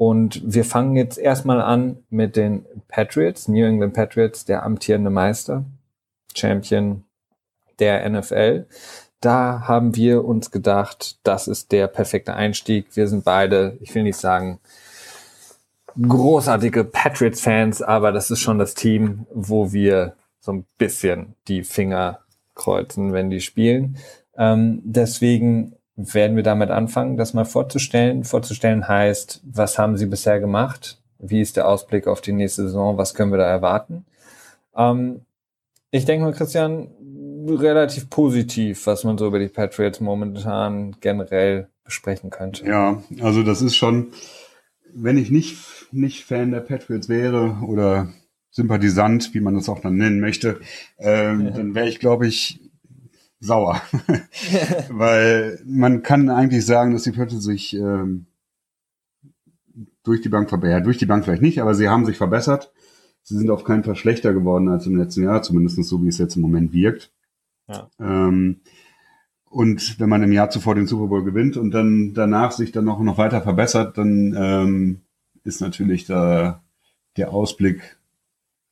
und wir fangen jetzt erstmal an mit den Patriots, New England Patriots, der amtierende Meister, Champion der NFL. Da haben wir uns gedacht, das ist der perfekte Einstieg. Wir sind beide, ich will nicht sagen, großartige Patriots-Fans, aber das ist schon das Team, wo wir so ein bisschen die Finger kreuzen, wenn die spielen. Ähm, deswegen werden wir damit anfangen, das mal vorzustellen. Vorzustellen heißt, was haben sie bisher gemacht? Wie ist der Ausblick auf die nächste Saison? Was können wir da erwarten? Ähm, ich denke mal, Christian, relativ positiv, was man so über die Patriots momentan generell besprechen könnte. Ja, also das ist schon, wenn ich nicht, nicht Fan der Patriots wäre oder Sympathisant, wie man das auch dann nennen möchte, ähm, ja. dann wäre ich, glaube ich, sauer. Weil man kann eigentlich sagen, dass die Patriots sich ähm, durch die Bank verbessert. Ja, durch die Bank vielleicht nicht, aber sie haben sich verbessert. Sie sind auf keinen Fall schlechter geworden als im letzten Jahr, zumindest so, wie es jetzt im Moment wirkt. Ja. Ähm, und wenn man im Jahr zuvor den Super Bowl gewinnt und dann danach sich dann noch, noch weiter verbessert, dann ähm, ist natürlich da der Ausblick,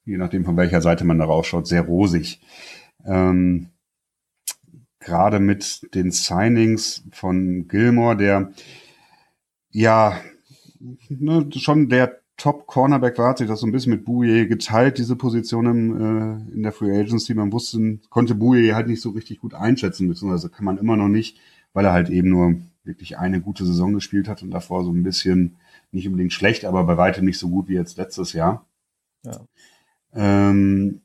je nachdem von welcher Seite man da rausschaut, sehr rosig. Ähm, Gerade mit den Signings von Gilmore, der ja ne, schon der Top-Cornerback war, hat sich das so ein bisschen mit Bouye geteilt, diese Position im, äh, in der Free Agency. Man wusste, konnte Bouye halt nicht so richtig gut einschätzen, beziehungsweise kann man immer noch nicht, weil er halt eben nur wirklich eine gute Saison gespielt hat und davor so ein bisschen nicht unbedingt schlecht, aber bei weitem nicht so gut wie jetzt letztes Jahr. Ja. Ähm,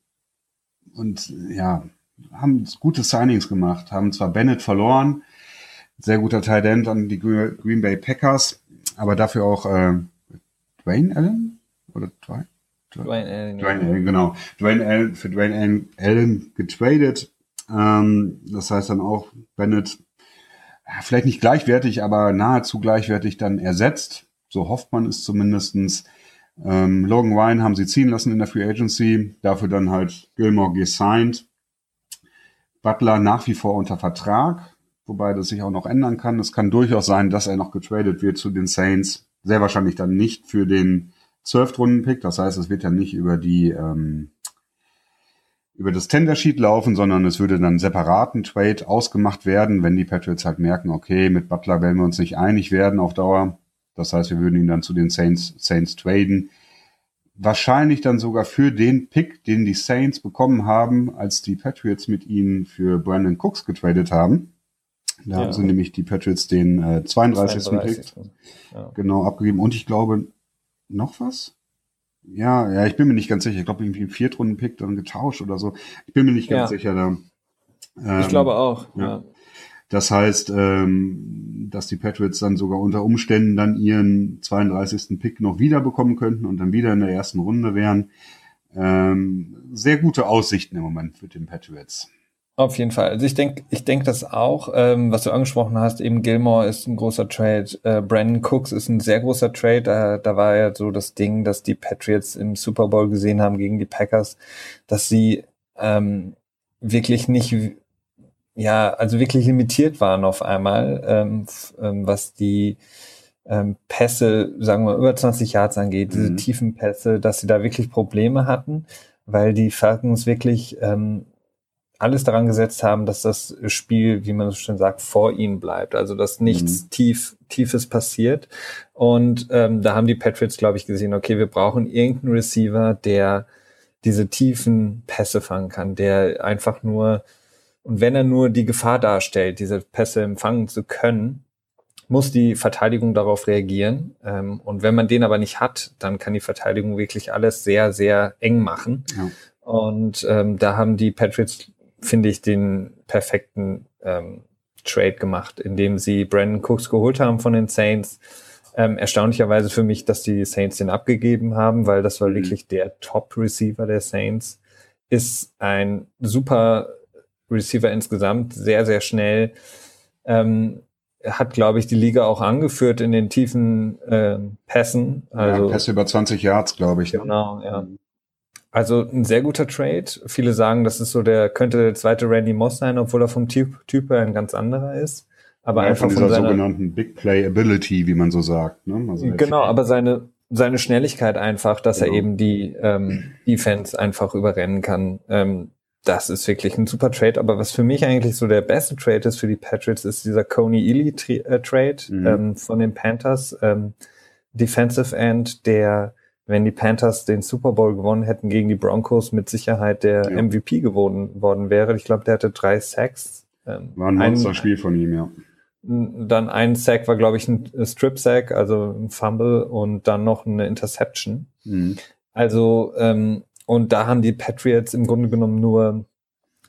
und ja, haben gute Signings gemacht, haben zwar Bennett verloren, sehr guter Tight End an die Green Bay Packers, aber dafür auch äh, Dwayne Allen? Oder Dwayne? Dwayne Allen. Dwayne Allen, genau. Dwayne Allen, für Dwayne Allen, Allen getradet. Ähm, das heißt dann auch Bennett, vielleicht nicht gleichwertig, aber nahezu gleichwertig dann ersetzt. So hofft man es zumindestens. Ähm, Logan Ryan haben sie ziehen lassen in der Free Agency, dafür dann halt Gilmore gesigned. Butler nach wie vor unter Vertrag, wobei das sich auch noch ändern kann. Es kann durchaus sein, dass er noch getradet wird zu den Saints sehr wahrscheinlich dann nicht für den Zwölftrunden-Pick. Das heißt, es wird ja nicht über die ähm, über das Tender-Sheet laufen, sondern es würde dann separaten Trade ausgemacht werden, wenn die Patriots halt merken, okay, mit Butler werden wir uns nicht einig werden auf Dauer. Das heißt, wir würden ihn dann zu den Saints, Saints traden. Wahrscheinlich dann sogar für den Pick, den die Saints bekommen haben, als die Patriots mit ihnen für Brandon Cooks getradet haben. Da ja. haben sie nämlich die Patriots den äh, 32. 32. Pick ja. genau abgegeben. Und ich glaube, noch was? Ja, ja, ich bin mir nicht ganz sicher. Ich glaube, irgendwie einen Viertrunden-Pick dann getauscht oder so. Ich bin mir nicht ganz ja. sicher da. Ähm, ich glaube auch, ja. Das heißt, ähm, dass die Patriots dann sogar unter Umständen dann ihren 32. Pick noch wiederbekommen könnten und dann wieder in der ersten Runde wären. Ähm, sehr gute Aussichten im Moment für den Patriots. Auf jeden Fall. Also ich denke, ich denke das auch, ähm, was du angesprochen hast, eben Gilmore ist ein großer Trade, äh, Brandon Cooks ist ein sehr großer Trade. Da, da war ja so das Ding, dass die Patriots im Super Bowl gesehen haben gegen die Packers, dass sie ähm, wirklich nicht, ja, also wirklich limitiert waren auf einmal, ähm, ähm, was die ähm, Pässe, sagen wir, über 20 Yards angeht, diese mhm. tiefen Pässe, dass sie da wirklich Probleme hatten, weil die Falcons wirklich ähm, alles daran gesetzt haben, dass das Spiel, wie man so schön sagt, vor ihnen bleibt. Also dass nichts mhm. tief, Tiefes passiert. Und ähm, da haben die Patriots, glaube ich, gesehen, okay, wir brauchen irgendeinen Receiver, der diese tiefen Pässe fangen kann, der einfach nur, und wenn er nur die Gefahr darstellt, diese Pässe empfangen zu können, muss die Verteidigung darauf reagieren. Ähm, und wenn man den aber nicht hat, dann kann die Verteidigung wirklich alles sehr, sehr eng machen. Ja. Und ähm, da haben die Patriots finde ich, den perfekten ähm, Trade gemacht, indem sie Brandon Cooks geholt haben von den Saints. Ähm, erstaunlicherweise für mich, dass die Saints den abgegeben haben, weil das war mhm. wirklich der Top-Receiver der Saints. Ist ein super Receiver insgesamt, sehr, sehr schnell. Ähm, hat, glaube ich, die Liga auch angeführt in den tiefen äh, Pässen. Also, ja, Pässe über 20 Yards, glaube ich. Ne? Genau, ja. Also ein sehr guter Trade. Viele sagen, das ist so der, könnte der zweite Randy Moss sein, obwohl er vom Typ, typ her ein ganz anderer ist. Aber ja, einfach von dieser von seiner, sogenannten Big Play Ability, wie man so sagt. Ne? Also genau, aber seine, seine Schnelligkeit einfach, dass genau. er eben die ähm, Defense einfach überrennen kann. Ähm, das ist wirklich ein super Trade. Aber was für mich eigentlich so der beste Trade ist für die Patriots, ist dieser Coney Ely äh, Trade mhm. ähm, von den Panthers. Ähm, Defensive End, der wenn die Panthers den Super Bowl gewonnen hätten gegen die Broncos, mit Sicherheit der Ja. MVP geworden worden wäre. Ich glaube, der hatte drei Sacks. Ähm, War ein Monsterspiel von ihm, ja. Dann ein Sack war, glaube ich, ein Strip-Sack, also ein Fumble und dann noch eine Interception. Mhm. Also, ähm, und da haben die Patriots im Grunde genommen nur,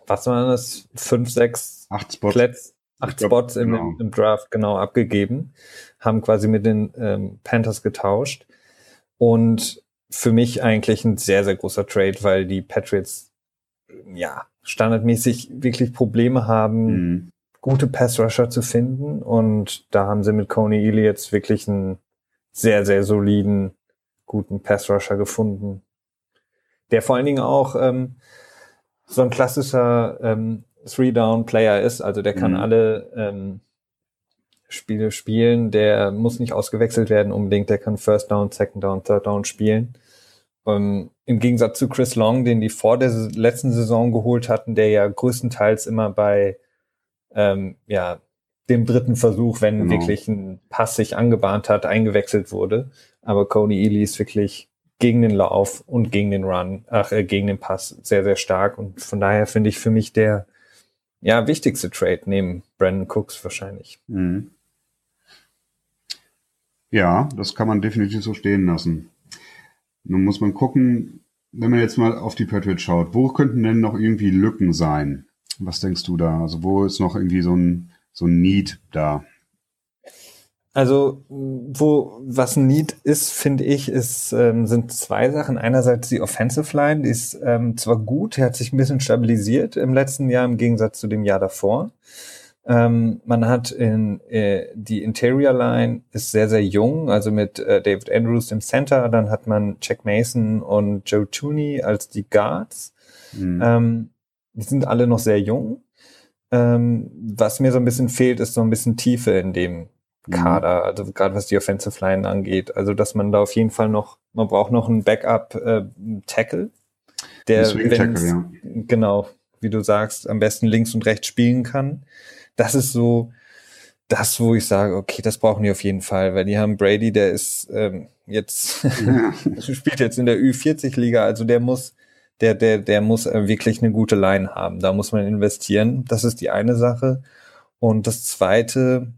was waren das, fünf, sechs Acht Spots. Plätze, acht glaub, Spots im, genau. im Draft genau abgegeben, haben quasi mit den ähm, Panthers getauscht. Und für mich eigentlich ein sehr, sehr großer Trade, weil die Patriots ja standardmäßig wirklich Probleme haben, Mhm. gute Pass-Rusher zu finden. Und da haben sie mit Coney Ely jetzt wirklich einen sehr, sehr soliden, guten Pass-Rusher gefunden. Der vor allen Dingen auch ähm, so ein klassischer ähm, Three-Down-Player ist. Also der kann Mhm. alle ähm, Spiele spielen. Der muss nicht ausgewechselt werden unbedingt. Der kann First Down, Second Down, Third Down spielen. Ähm, Im Gegensatz zu Chris Long, den die vor der letzten Saison geholt hatten, der ja größtenteils immer bei ähm, ja, dem dritten Versuch, wenn Genau. wirklich ein Pass sich angebahnt hat, eingewechselt wurde. Aber Coney Ely ist wirklich gegen den Lauf und gegen den Run, ach, äh, gegen den Pass sehr, sehr stark. Und von daher finde ich für mich der ja, wichtigste Trade neben Brandon Cooks wahrscheinlich. Mhm. Ja, das kann man definitiv so stehen lassen. Nun muss man gucken, wenn man jetzt mal auf die Patriots schaut, wo könnten denn noch irgendwie Lücken sein? Was denkst du da? Also wo ist noch irgendwie so ein, so ein Need da? Also, wo was ein Need ist, finde ich, ist, ähm, sind zwei Sachen. Einerseits die Offensive Line, die ist ähm, zwar gut, die hat sich ein bisschen stabilisiert im letzten Jahr im Gegensatz zu dem Jahr davor. Ähm, man hat in äh, die Interior Line ist sehr, sehr jung, also mit äh, David Andrews im Center, dann hat man Jack Mason und Joe Tooney als die Guards. Mhm. Ähm, die sind alle noch sehr jung. Ähm, was mir so ein bisschen fehlt, ist so ein bisschen Tiefe in dem Kader, also gerade was die Offensive Line angeht. Also dass man da auf jeden Fall noch, man braucht noch einen Backup äh, Tackle, der Tackle, ja. genau, wie du sagst, am besten links und rechts spielen kann. Das ist so das, wo ich sage, okay, das brauchen die auf jeden Fall, weil die haben Brady, der ist ähm, jetzt Ja. spielt jetzt in der Ü40-Liga, also der muss, der, der, der muss äh, wirklich eine gute Line haben. Da muss man investieren. Das ist die eine Sache. Und das zweite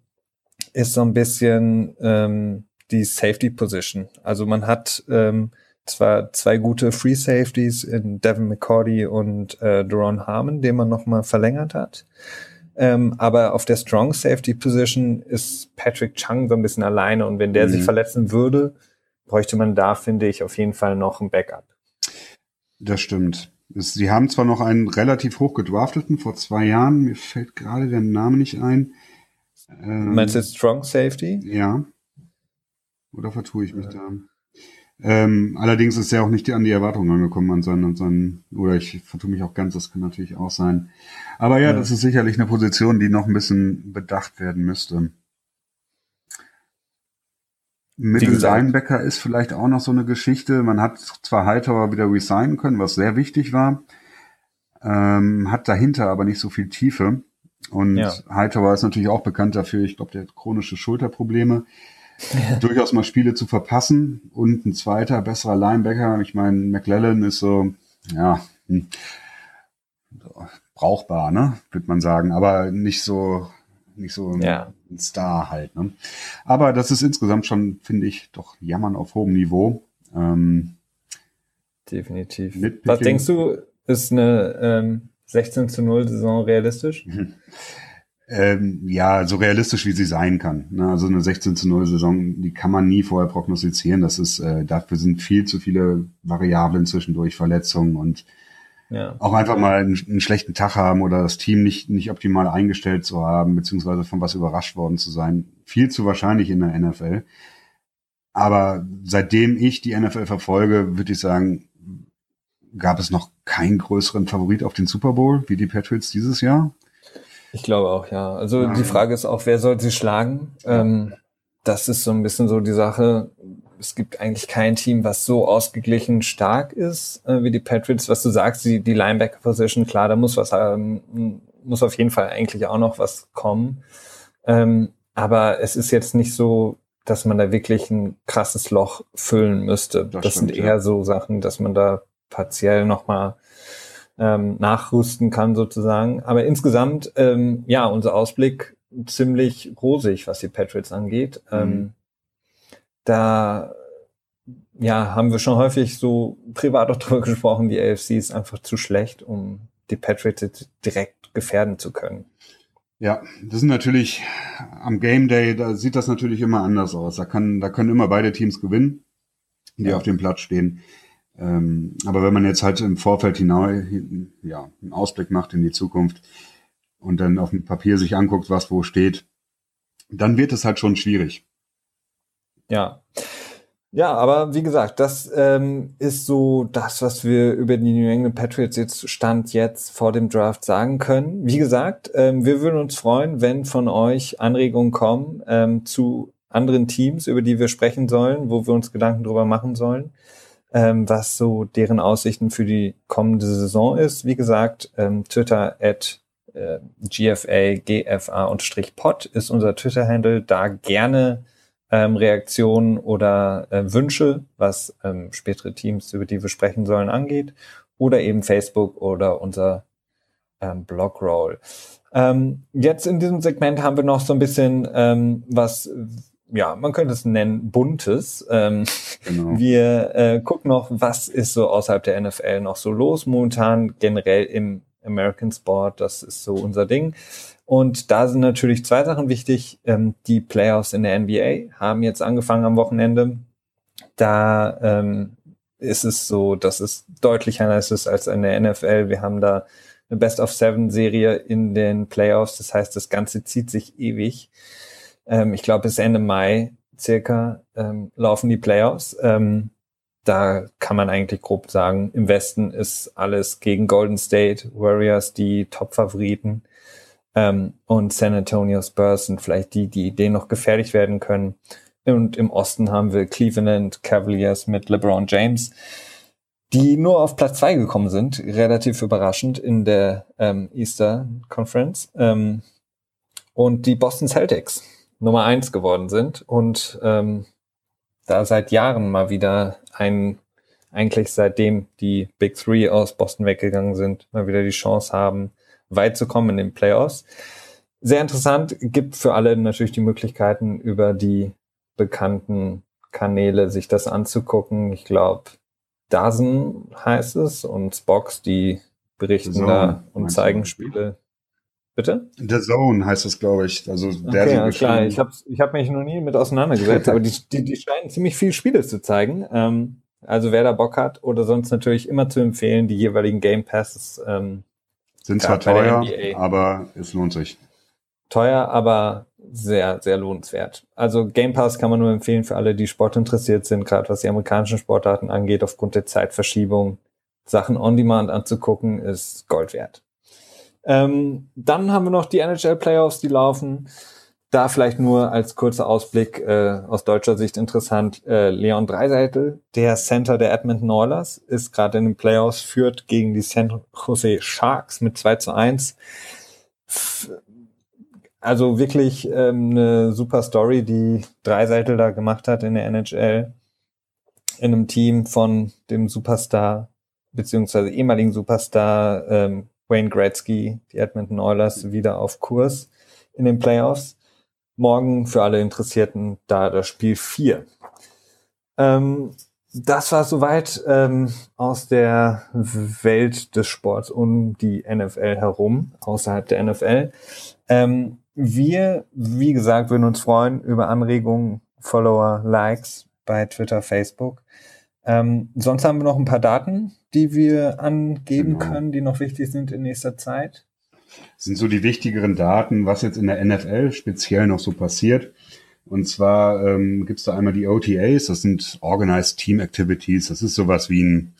ist so ein bisschen ähm, die Safety Position. Also man hat ähm, zwar zwei gute Free Safeties in Devin McCordy und äh, Deron Harmon, den man nochmal verlängert hat. Ähm, aber auf der Strong Safety Position ist Patrick Chung so ein bisschen alleine und wenn der Mhm. sich verletzen würde, bräuchte man da, finde ich, auf jeden Fall noch ein Backup. Das stimmt. Sie haben zwar noch einen relativ hoch gedrafteten vor zwei Jahren, mir fällt gerade der Name nicht ein. Ähm, Meinst du jetzt Strong Safety? Ja. Oder vertue ich mich da? Ähm, allerdings ist er auch nicht an die Erwartungen angekommen an seinen, an seinen, oder ich vertue mich auch ganz, das kann natürlich auch sein. Aber ja, Ja. das ist sicherlich eine Position, die noch ein bisschen bedacht werden müsste. Mittel Linebacker ist vielleicht auch noch so eine Geschichte. Man hat zwar Hightower wieder resignen können, was sehr wichtig war, ähm, hat dahinter aber nicht so viel Tiefe. Und Ja. Hightower ist natürlich auch bekannt dafür, ich glaube, der hat chronische Schulterprobleme, durchaus mal Spiele zu verpassen. Und ein zweiter, besserer Linebacker, ich meine, McLellan ist so, ja, hm, brauchbar, ne, würde man sagen, aber nicht so, nicht so ein, Ja. ein Star halt. Ne? Aber das ist insgesamt schon, finde ich, doch Jammern auf hohem Niveau. Ähm, Definitiv. Was denkst du, ist eine ähm, 16 zu 0 Saison realistisch? ähm, ja, so realistisch wie sie sein kann. Ne? Also eine 16 zu 0 Saison, die kann man nie vorher prognostizieren. Das ist, äh, dafür sind viel zu viele Variablen zwischendurch, Verletzungen und Ja. auch einfach mal einen, einen schlechten Tag haben oder das Team nicht, nicht optimal eingestellt zu haben, beziehungsweise von was überrascht worden zu sein. Viel zu wahrscheinlich in der NFL. Aber seitdem ich die NFL verfolge, würde ich sagen, gab es noch keinen größeren Favorit auf den Super Bowl wie die Patriots dieses Jahr. Ich glaube auch, ja. Also Ja. die Frage ist auch, wer soll sie schlagen? Ähm, das ist so ein bisschen so die Sache. Es gibt eigentlich kein Team, was so ausgeglichen stark ist äh, wie die Patriots. Was du sagst, die, die Linebacker-Position, klar, da muss was, ähm, muss auf jeden Fall eigentlich auch noch was kommen. Ähm, aber es ist jetzt nicht so, dass man da wirklich ein krasses Loch füllen müsste. Das, das stimmt, sind eher ja. so Sachen, dass man da partiell nochmal ähm, nachrüsten kann sozusagen. Aber insgesamt, ähm, ja, unser Ausblick ziemlich rosig, was die Patriots angeht. Mhm. Ähm, da ja, haben wir schon häufig so privat auch drüber gesprochen, die AFC ist einfach zu schlecht, um die Patriots direkt gefährden zu können. Ja, das ist natürlich am Game Day, da sieht das natürlich immer anders aus. Da kann, da können immer beide Teams gewinnen, die ja. auf dem Platz stehen. Ähm, aber wenn man jetzt halt im Vorfeld hinaus, ja, einen Ausblick macht in die Zukunft und dann auf dem Papier sich anguckt, was wo steht, dann wird es halt schon schwierig. Ja. Ja, aber wie gesagt, das ähm, ist so das, was wir über die New England Patriots jetzt Stand jetzt vor dem Draft sagen können. Wie gesagt, ähm, wir würden uns freuen, wenn von euch Anregungen kommen ähm, zu anderen Teams, über die wir sprechen sollen, wo wir uns Gedanken drüber machen sollen, ähm, was so deren Aussichten für die kommende Saison ist. Wie gesagt, ähm, Twitter at äh, GFA, GFA und Strich Pod ist unser Twitter-Handle. Da gerne ähm, Reaktionen oder äh, Wünsche, was ähm, spätere Teams, über die wir sprechen sollen, angeht, oder eben Facebook oder unser ähm, Blogroll. Ähm, jetzt in diesem Segment haben wir noch so ein bisschen ähm, was, ja, man könnte es nennen, buntes. Ähm, genau. Wir äh, gucken noch, was ist so außerhalb der NFL noch so los momentan, generell im American Sport, das ist so unser Ding. Und da sind natürlich zwei Sachen wichtig. Ähm, die Playoffs in der NBA haben jetzt angefangen am Wochenende. Da ähm, ist es so, dass es deutlich anders ist als in der NFL. Wir haben da eine Best of Seven Serie in den Playoffs. Das heißt, das Ganze zieht sich ewig. Ähm, ich glaube, bis Ende Mai circa ähm, laufen die Playoffs. Ähm, da kann man eigentlich grob sagen, im Westen ist alles gegen Golden State Warriors die Top-Favoriten. Ähm, und San Antonio Spurs sind vielleicht die, die denen noch gefährlich werden können. Und im Osten haben wir Cleveland Cavaliers mit LeBron James, die nur auf Platz zwei gekommen sind, relativ überraschend in der ähm, Easter Conference. Ähm, und die Boston Celtics Nummer eins geworden sind und ähm, da seit Jahren mal wieder ein, eigentlich seitdem die Big Three aus Boston weggegangen sind, mal wieder die Chance haben, weit zu kommen in den Playoffs. Sehr interessant, gibt für alle natürlich die Möglichkeiten, über die bekannten Kanäle sich das anzugucken. Ich glaube, Dazen heißt es und Spox, die berichten Zone, da und zeigen Spiele. Bitte? The Zone heißt es, glaube ich. Also der okay, ja, klar. Ich habe ich hab mich noch nie mit auseinandergesetzt, aber die, die, die scheinen ziemlich viel Spiele zu zeigen. Ähm, also wer da Bock hat oder sonst natürlich immer zu empfehlen, die jeweiligen Game Passes ähm, sind zwar teuer, aber es lohnt sich. Teuer, aber sehr, sehr lohnenswert. Also Game Pass kann man nur empfehlen für alle, die Sport interessiert sind, gerade was die amerikanischen Sportarten angeht, aufgrund der Zeitverschiebung. Sachen on demand anzugucken, ist Gold wert. Ähm, dann haben wir noch die NHL Playoffs, die laufen. Da vielleicht nur als kurzer Ausblick äh, aus deutscher Sicht interessant. Äh, Leon Dreiseitel, der Center der Edmonton Oilers, ist gerade in den Playoffs, führt gegen die San Jose Sharks mit 2 zu 1. Also wirklich ähm, eine super Story, die Dreiseitel da gemacht hat in der NHL. In einem Team von dem Superstar, beziehungsweise ehemaligen Superstar ähm, Wayne Gretzky, die Edmonton Oilers, wieder auf Kurs in den Playoffs morgen für alle Interessierten da das Spiel 4. Ähm, das war soweit ähm, aus der Welt des Sports um die NFL herum, außerhalb der NFL. Ähm, wir, wie gesagt, würden uns freuen über Anregungen, Follower, Likes bei Twitter, Facebook. Ähm, sonst haben wir noch ein paar Daten, die wir angeben genau. können, die noch wichtig sind in nächster Zeit sind so die wichtigeren Daten, was jetzt in der NFL speziell noch so passiert. Und zwar ähm, gibt es da einmal die OTAs, das sind Organized Team Activities. Das ist sowas wie ein,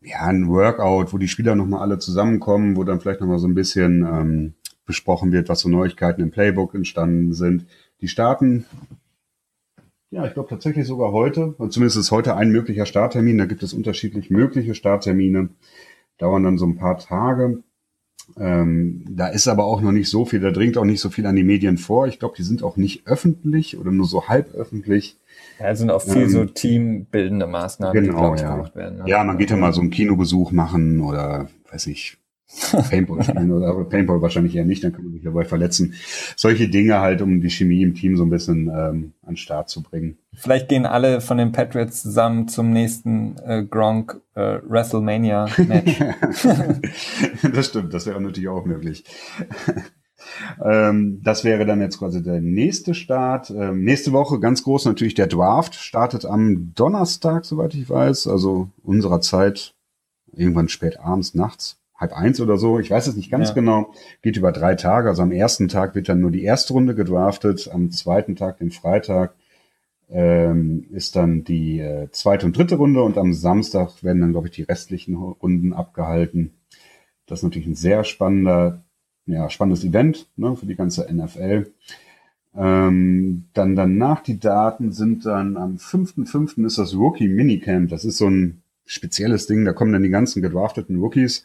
ja, ein Workout, wo die Spieler nochmal alle zusammenkommen, wo dann vielleicht nochmal so ein bisschen ähm, besprochen wird, was so Neuigkeiten im Playbook entstanden sind. Die starten, ja, ich glaube tatsächlich sogar heute, und zumindest ist heute ein möglicher Starttermin. Da gibt es unterschiedlich mögliche Starttermine, dauern dann so ein paar Tage. Ähm, da ist aber auch noch nicht so viel, da dringt auch nicht so viel an die Medien vor. Ich glaube, die sind auch nicht öffentlich oder nur so halb öffentlich. Ja, es sind auch viel ähm, so teambildende Maßnahmen, genau, die, ich, ja. gemacht werden. Ne? Ja, man geht ja mal so einen Kinobesuch machen oder, weiß ich, Paintball spielen oder Paintball wahrscheinlich eher nicht, dann kann man sich dabei verletzen. Solche Dinge halt, um die Chemie im Team so ein bisschen ähm, an den Start zu bringen. Vielleicht gehen alle von den Patriots zusammen zum nächsten äh, Gronk äh, WrestleMania Match. das stimmt, das wäre natürlich auch möglich. ähm, das wäre dann jetzt quasi der nächste Start. Ähm, nächste Woche ganz groß natürlich der Draft startet am Donnerstag, soweit ich weiß, also unserer Zeit irgendwann spät abends, nachts halb eins oder so, ich weiß es nicht ganz ja. genau, geht über drei Tage. Also am ersten Tag wird dann nur die erste Runde gedraftet, am zweiten Tag, den Freitag, ähm, ist dann die äh, zweite und dritte Runde und am Samstag werden dann, glaube ich, die restlichen Runden abgehalten. Das ist natürlich ein sehr spannender, ja, spannendes Event ne, für die ganze NFL. Ähm, dann danach die Daten sind dann am 5.5. ist das Rookie Minicamp. Das ist so ein spezielles Ding. Da kommen dann die ganzen gedrafteten Rookies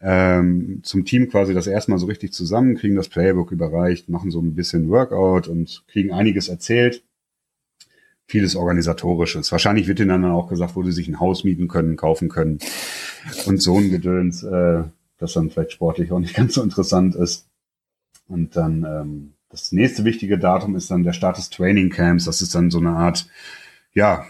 ähm, zum Team quasi das erstmal so richtig zusammen, kriegen das Playbook überreicht, machen so ein bisschen Workout und kriegen einiges erzählt. Vieles organisatorisches. Wahrscheinlich wird ihnen dann auch gesagt, wo sie sich ein Haus mieten können, kaufen können und so ein Gedöns, äh, das dann vielleicht sportlich auch nicht ganz so interessant ist. Und dann ähm, das nächste wichtige Datum ist dann der Start des Training Camps. Das ist dann so eine Art, ja,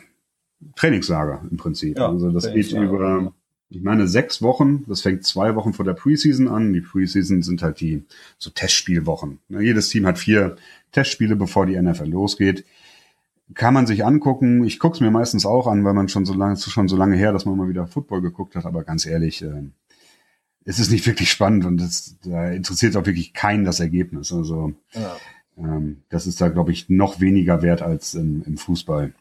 Trainingslager im Prinzip. Ja, also das geht über ich meine, sechs Wochen, das fängt zwei Wochen vor der Preseason an. Die Preseason sind halt die so Testspielwochen. Ne, jedes Team hat vier Testspiele, bevor die NFL losgeht. Kann man sich angucken. Ich gucke es mir meistens auch an, weil man schon so lange, schon so lange her, dass man mal wieder Football geguckt hat. Aber ganz ehrlich, äh, es ist nicht wirklich spannend und das, da interessiert auch wirklich keinen das Ergebnis. Also ja. ähm, das ist da, glaube ich, noch weniger wert als im, im Fußball,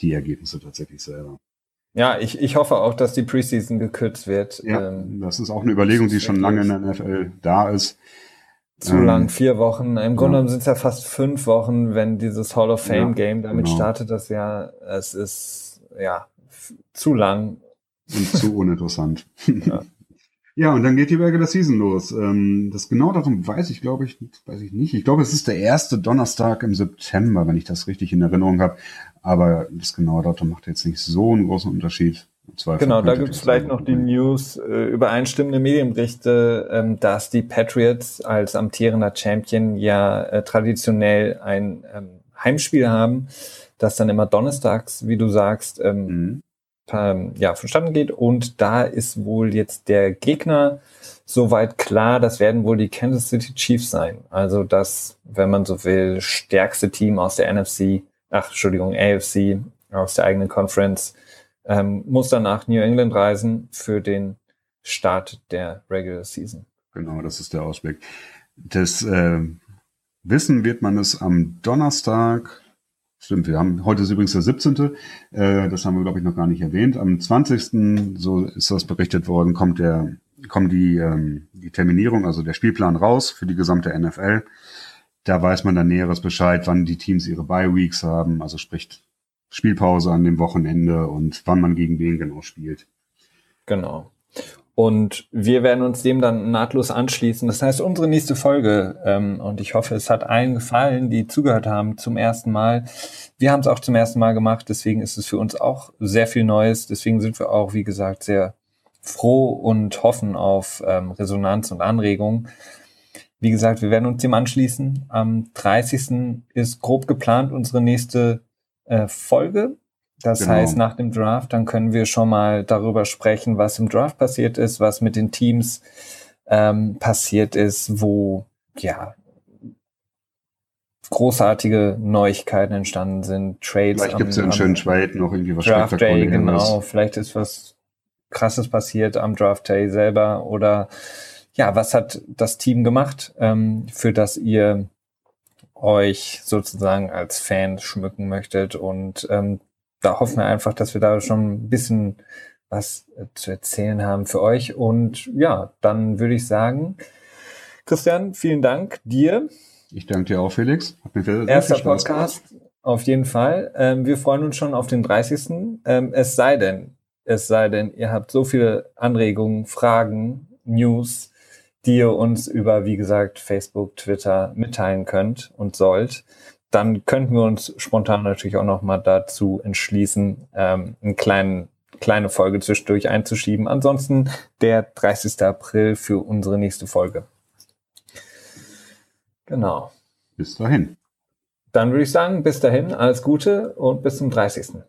die Ergebnisse tatsächlich selber. Ja, ich, ich hoffe auch, dass die Preseason gekürzt wird. Ja, ähm, das ist auch eine Überlegung, die schon lange in der NFL da ist. Zu ähm, lang, vier Wochen. Im Grunde genommen sind es ja fast fünf Wochen, wenn dieses Hall of Fame Game damit genau. startet. Das ja, es ist ja zu lang. Und zu uninteressant. ja. Ja, und dann geht die Regular Season los. Ähm, das genau darum weiß ich, glaube ich, weiß ich nicht. Ich glaube, es ist der erste Donnerstag im September, wenn ich das richtig in Erinnerung habe. Aber das genaue Datum macht jetzt nicht so einen großen Unterschied. Genau, da gibt es vielleicht noch die News, äh, übereinstimmende Medienberichte, ähm, dass die Patriots als amtierender Champion ja äh, traditionell ein ähm, Heimspiel haben, das dann immer donnerstags, wie du sagst, ähm, mhm. ähm, ja, vonstatten geht. Und da ist wohl jetzt der Gegner soweit klar, das werden wohl die Kansas City Chiefs sein. Also das, wenn man so will, stärkste Team aus der NFC ach, Entschuldigung, AFC aus der eigenen Conference, ähm, muss dann nach New England reisen für den Start der Regular Season. Genau, das ist der Ausblick. Das äh, Wissen wird man es am Donnerstag, stimmt, wir haben, heute ist übrigens der 17., äh, das haben wir, glaube ich, noch gar nicht erwähnt. Am 20., so ist das berichtet worden, kommt der, kommt die, ähm, die Terminierung, also der Spielplan raus für die gesamte NFL. Da weiß man dann Näheres Bescheid, wann die Teams ihre Bye-Weeks haben, also sprich Spielpause an dem Wochenende und wann man gegen wen genau spielt. Genau. Und wir werden uns dem dann nahtlos anschließen. Das heißt, unsere nächste Folge, ähm, und ich hoffe, es hat allen gefallen, die zugehört haben zum ersten Mal. Wir haben es auch zum ersten Mal gemacht, deswegen ist es für uns auch sehr viel Neues. Deswegen sind wir auch, wie gesagt, sehr froh und hoffen auf ähm, Resonanz und Anregungen. Wie gesagt, wir werden uns dem anschließen. Am 30. ist grob geplant unsere nächste äh, Folge. Das genau. heißt, nach dem Draft, dann können wir schon mal darüber sprechen, was im Draft passiert ist, was mit den Teams ähm, passiert ist, wo ja großartige Neuigkeiten entstanden sind, Trades. Vielleicht gibt es ja einen schönen Trade noch irgendwie was Draft Day, genau. Vielleicht ist was Krasses passiert am Draft Day selber oder ja, was hat das Team gemacht, ähm, für das ihr euch sozusagen als Fan schmücken möchtet? Und ähm, da hoffen wir einfach, dass wir da schon ein bisschen was äh, zu erzählen haben für euch. Und ja, dann würde ich sagen, Christian, vielen Dank dir. Ich danke dir auch, Felix. Hat mir sehr, Erster Podcast, auf jeden Fall. Ähm, wir freuen uns schon auf den 30. Ähm, es sei denn, es sei denn, ihr habt so viele Anregungen, Fragen, News, die ihr uns über, wie gesagt, Facebook, Twitter mitteilen könnt und sollt, dann könnten wir uns spontan natürlich auch nochmal dazu entschließen, ähm, einen kleinen kleine Folge zwischendurch einzuschieben. Ansonsten der 30. April für unsere nächste Folge. Genau. Bis dahin. Dann würde ich sagen, bis dahin, alles Gute und bis zum 30.